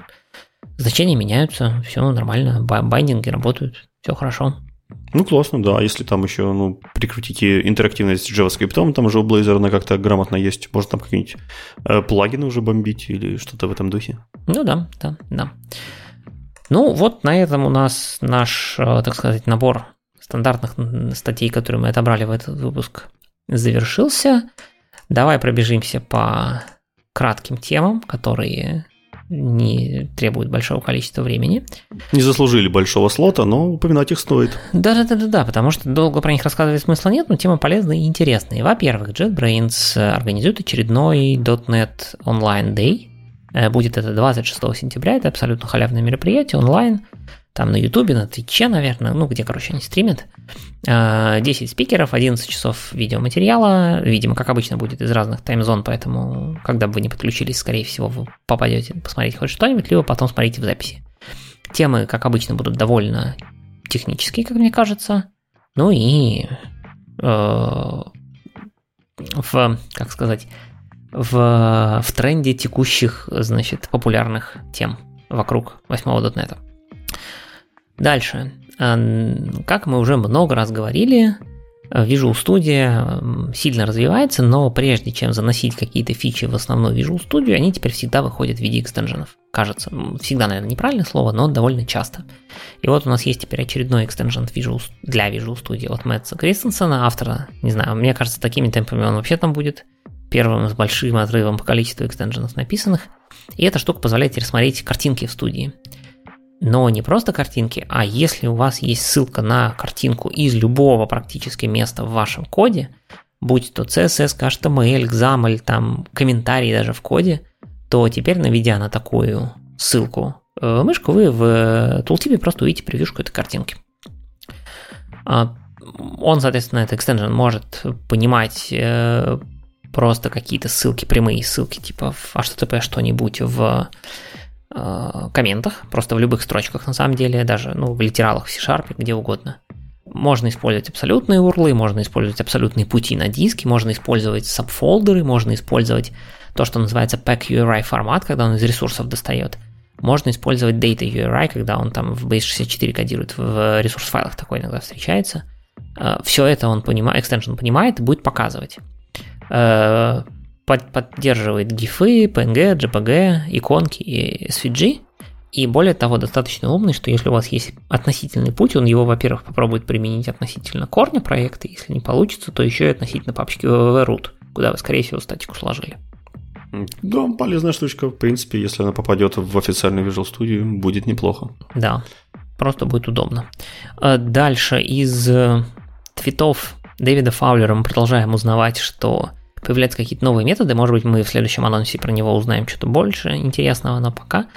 значения меняются, все нормально, байдинги работают, все хорошо. Ну, классно, да. Если там еще ну, прикрутите интерактивность с JavaScript, там уже у Blazor она как-то грамотно есть. Можно там какие-нибудь э, плагины уже бомбить или что-то в этом духе. Ну да, да, да. Ну вот на этом у нас наш, э, так сказать, набор стандартных статей, которые мы отобрали в этот выпуск, завершился. Давай пробежимся по кратким темам, которые не требуют большого количества времени. Не заслужили большого слота, но упоминать их стоит. Да-да-да-да, потому что долго про них рассказывать смысла нет, но тема полезная и интересная. Во-первых, JetBrains организует очередной .NET Online Day. Э, будет это 26 сентября, это абсолютно халявное мероприятие онлайн там на Ютубе, на Твиче, наверное, ну, где, короче, они стримят. 10 а, спикеров, 11 часов видеоматериала, видимо, как обычно будет из разных таймзон, поэтому, когда бы вы не подключились, скорее всего, вы попадете посмотреть хоть что-нибудь, либо потом смотрите в записи. Темы, как обычно, будут довольно технические, как мне кажется. Ну и э, в, как сказать, в, в тренде текущих, значит, популярных тем вокруг 8.NET. Дальше. Как мы уже много раз говорили, Visual Studio сильно развивается, но прежде чем заносить какие-то фичи в основной Visual Studio, они теперь всегда выходят в виде экстенженов. Кажется, всегда, наверное, неправильное слово, но довольно часто. И вот у нас есть теперь очередной экстенжен для Visual Studio от Мэтта Кристенсена, автора, не знаю, мне кажется, такими темпами он вообще там будет первым с большим отрывом по количеству экстенженов написанных. И эта штука позволяет рассмотреть картинки в студии но не просто картинки, а если у вас есть ссылка на картинку из любого практически места в вашем коде, будь то CSS, HTML, XAML, там комментарий даже в коде, то теперь, наведя на такую ссылку э, мышку, вы в тултипе просто увидите превьюшку этой картинки. А, он, соответственно, этот экстенжен может понимать э, просто какие-то ссылки, прямые ссылки, типа в HTTP что-нибудь в э, комментах, просто в любых строчках на самом деле, даже ну, в литералах в C-Sharp, где угодно. Можно использовать абсолютные урлы, можно использовать абсолютные пути на диске, можно использовать сабфолдеры, можно использовать то, что называется pack URI формат, когда он из ресурсов достает. Можно использовать data URI, когда он там в base64 кодирует, в ресурс файлах такой иногда встречается. Э, Все это он понимает, extension понимает и будет показывать. Э, поддерживает гифы, PNG, JPG, иконки и SVG. И более того, достаточно умный, что если у вас есть относительный путь, он его, во-первых, попробует применить относительно корня проекта, если не получится, то еще и относительно папочки www.root, куда вы, скорее всего, статику сложили. Да, полезная штучка. В принципе, если она попадет в официальный Visual Studio, будет неплохо. Да, просто будет удобно. А дальше из э, твитов Дэвида Фаулера мы продолжаем узнавать, что появляются какие-то новые методы. Может быть, мы в следующем анонсе про него узнаем что-то больше интересного, но пока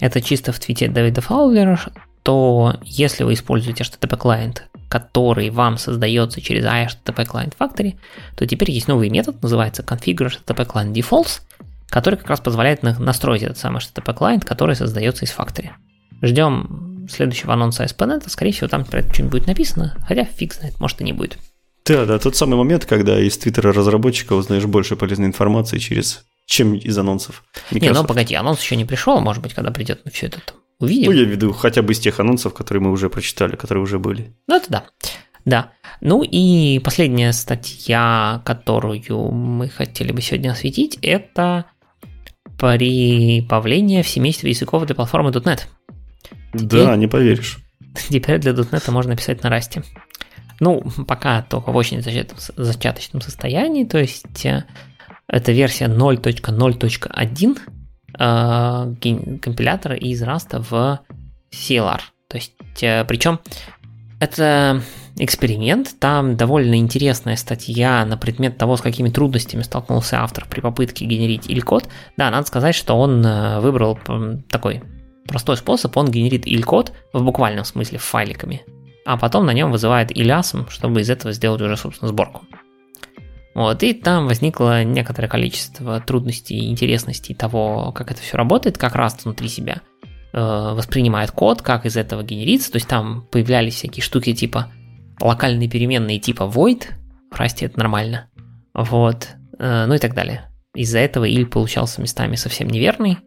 это чисто в твите Дэвида Фаулера, то если вы используете HTTP клиент, который вам создается через HTTP Client Factory, то теперь есть новый метод, называется configure HTTP Client Defaults, который как раз позволяет настроить этот самый HTTP Client, который создается из Factory. Ждем следующего анонса ASP.NET, скорее всего, там про это что-нибудь будет написано, хотя фиг знает, может и не будет. Да, да, тот самый момент, когда из твиттера разработчика узнаешь больше полезной информации через чем из анонсов. Microsoft. Не, ну погоди, анонс еще не пришел, может быть, когда придет, мы все это там увидим. Ну, я веду хотя бы из тех анонсов, которые мы уже прочитали, которые уже были. Ну, это да. Да. Ну и последняя статья, которую мы хотели бы сегодня осветить, это прибавление в семействе языков для платформы .NET. Да, не поверишь. Теперь для .NET можно писать на расте. Ну, пока только в очень зачаточном состоянии, то есть э, это версия 0.0.1 э, компилятора из Rust в CLR. То есть, э, причем это эксперимент, там довольно интересная статья на предмет того, с какими трудностями столкнулся автор при попытке генерить иль-код. Да, надо сказать, что он выбрал такой простой способ, он генерит иль-код в буквальном смысле файликами, а потом на нем вызывает илясом, чтобы из этого сделать уже, собственно, сборку. Вот, и там возникло некоторое количество трудностей и интересностей того, как это все работает, как раз внутри себя э, воспринимает код, как из этого генерится. То есть там появлялись всякие штуки типа локальные переменные типа void, в это нормально, вот, э, ну и так далее. Из-за этого иль получался местами совсем неверный,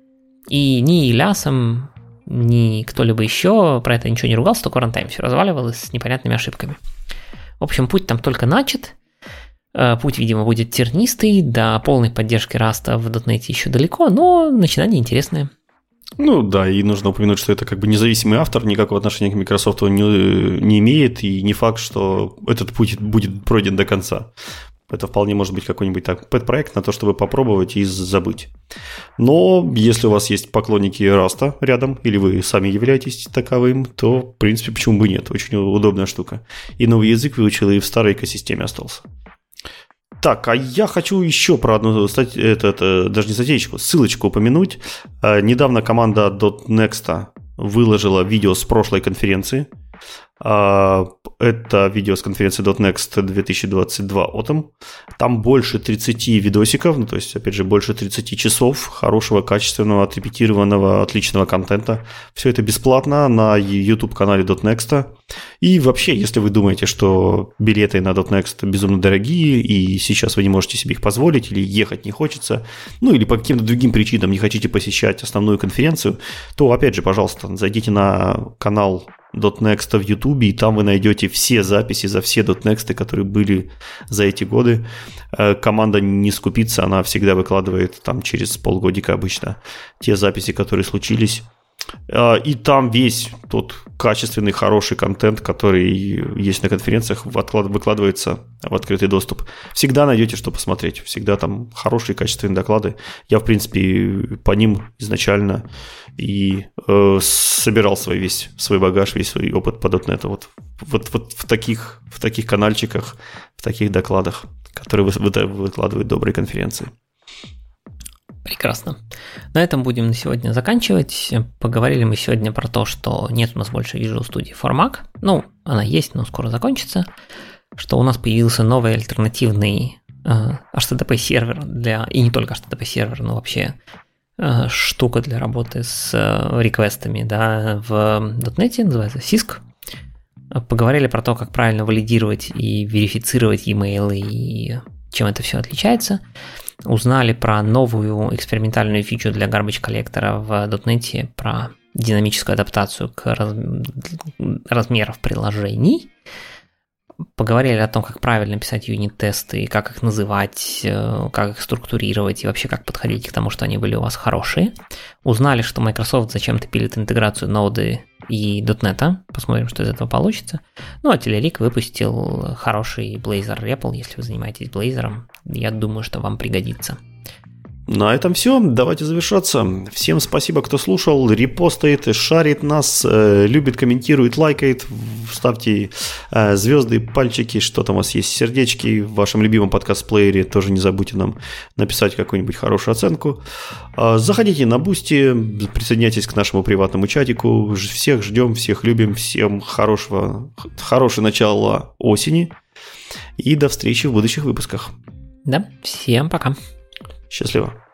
и ни Илясом, ни кто-либо еще про это ничего не ругался, только рантайм все разваливалось с непонятными ошибками. В общем, путь там только начат, Э, путь, видимо, будет тернистый, до полной поддержки раста в .NET еще далеко, но начинание интересное. Ну да, и нужно упомянуть, что это как бы независимый автор, никакого отношения к Microsoft он не, не имеет, и не факт, что этот путь будет пройден до конца. Это вполне может быть какой-нибудь так пэт-проект на то, чтобы попробовать и забыть. Но если у вас есть поклонники Раста рядом, или вы сами являетесь таковым, то, в принципе, почему бы нет? Очень удобная штука. И новый язык выучил, и в старой экосистеме остался. Так, а я хочу еще про одну статью, это, это, даже не статейку, ссылочку упомянуть. Э, недавно команда .next выложила видео с прошлой конференции. Э, это видео с конференции .next 2022 Autumn. Там больше 30 видосиков, ну, то есть, опять же, больше 30 часов хорошего, качественного, отрепетированного, отличного контента. Все это бесплатно на YouTube-канале .next. И вообще, если вы думаете, что билеты на .next безумно дорогие, и сейчас вы не можете себе их позволить, или ехать не хочется, ну, или по каким-то другим причинам не хотите посещать основную конференцию, то, опять же, пожалуйста, зайдите на канал .next в YouTube, и там вы найдете все записи за все .next, которые были за эти годы. Э, команда не скупится, она всегда выкладывает там через полгодика обычно те записи, которые случились. Э, и там весь тот качественный, хороший контент, который есть на конференциях, выкладывается в открытый доступ. Всегда найдете, что посмотреть. Всегда там хорошие, качественные доклады. Я, в принципе, по ним изначально и э, собирал свой весь свой багаж, весь свой опыт по .NET. Вот, вот, вот в, таких, в таких канальчиках, в таких докладах, которые выкладывают добрые конференции. Прекрасно. На этом будем на сегодня заканчивать. Поговорили мы сегодня про то, что нет у нас больше Visual Studio for Mac. Ну, она есть, но скоро закончится. Что у нас появился новый альтернативный э, HTTP сервер для, и не только HTTP сервер, но вообще э, штука для работы с э, реквестами да, в .NET, называется SISC. Поговорили про то, как правильно валидировать и верифицировать e-mail и чем это все отличается узнали про новую экспериментальную фичу для garbage коллектора в .NET, про динамическую адаптацию к раз... размеров приложений. Поговорили о том, как правильно писать юнит-тесты, как их называть, э, как их структурировать и вообще как подходить к тому, что они были у вас хорошие. Узнали, что Microsoft зачем-то пилит интеграцию ноды и .NET. Посмотрим, что из этого получится. Ну, а Телерик выпустил хороший Blazor REPL, если вы занимаетесь Blazor. Я думаю, что вам пригодится. На этом все. Давайте завершаться. Всем спасибо, кто слушал, репостает, шарит нас, э, любит, комментирует, лайкает. Ставьте э, звезды, пальчики, что там у вас есть, сердечки. В вашем любимом подкаст-плеере тоже не забудьте нам написать какую-нибудь хорошую оценку. Э, заходите на Boosty, присоединяйтесь к нашему приватному чатику. Всех ждем, всех любим. Всем хорошего, хорошего начала осени. И до встречи в будущих выпусках. Да, всем пока. Счастливо.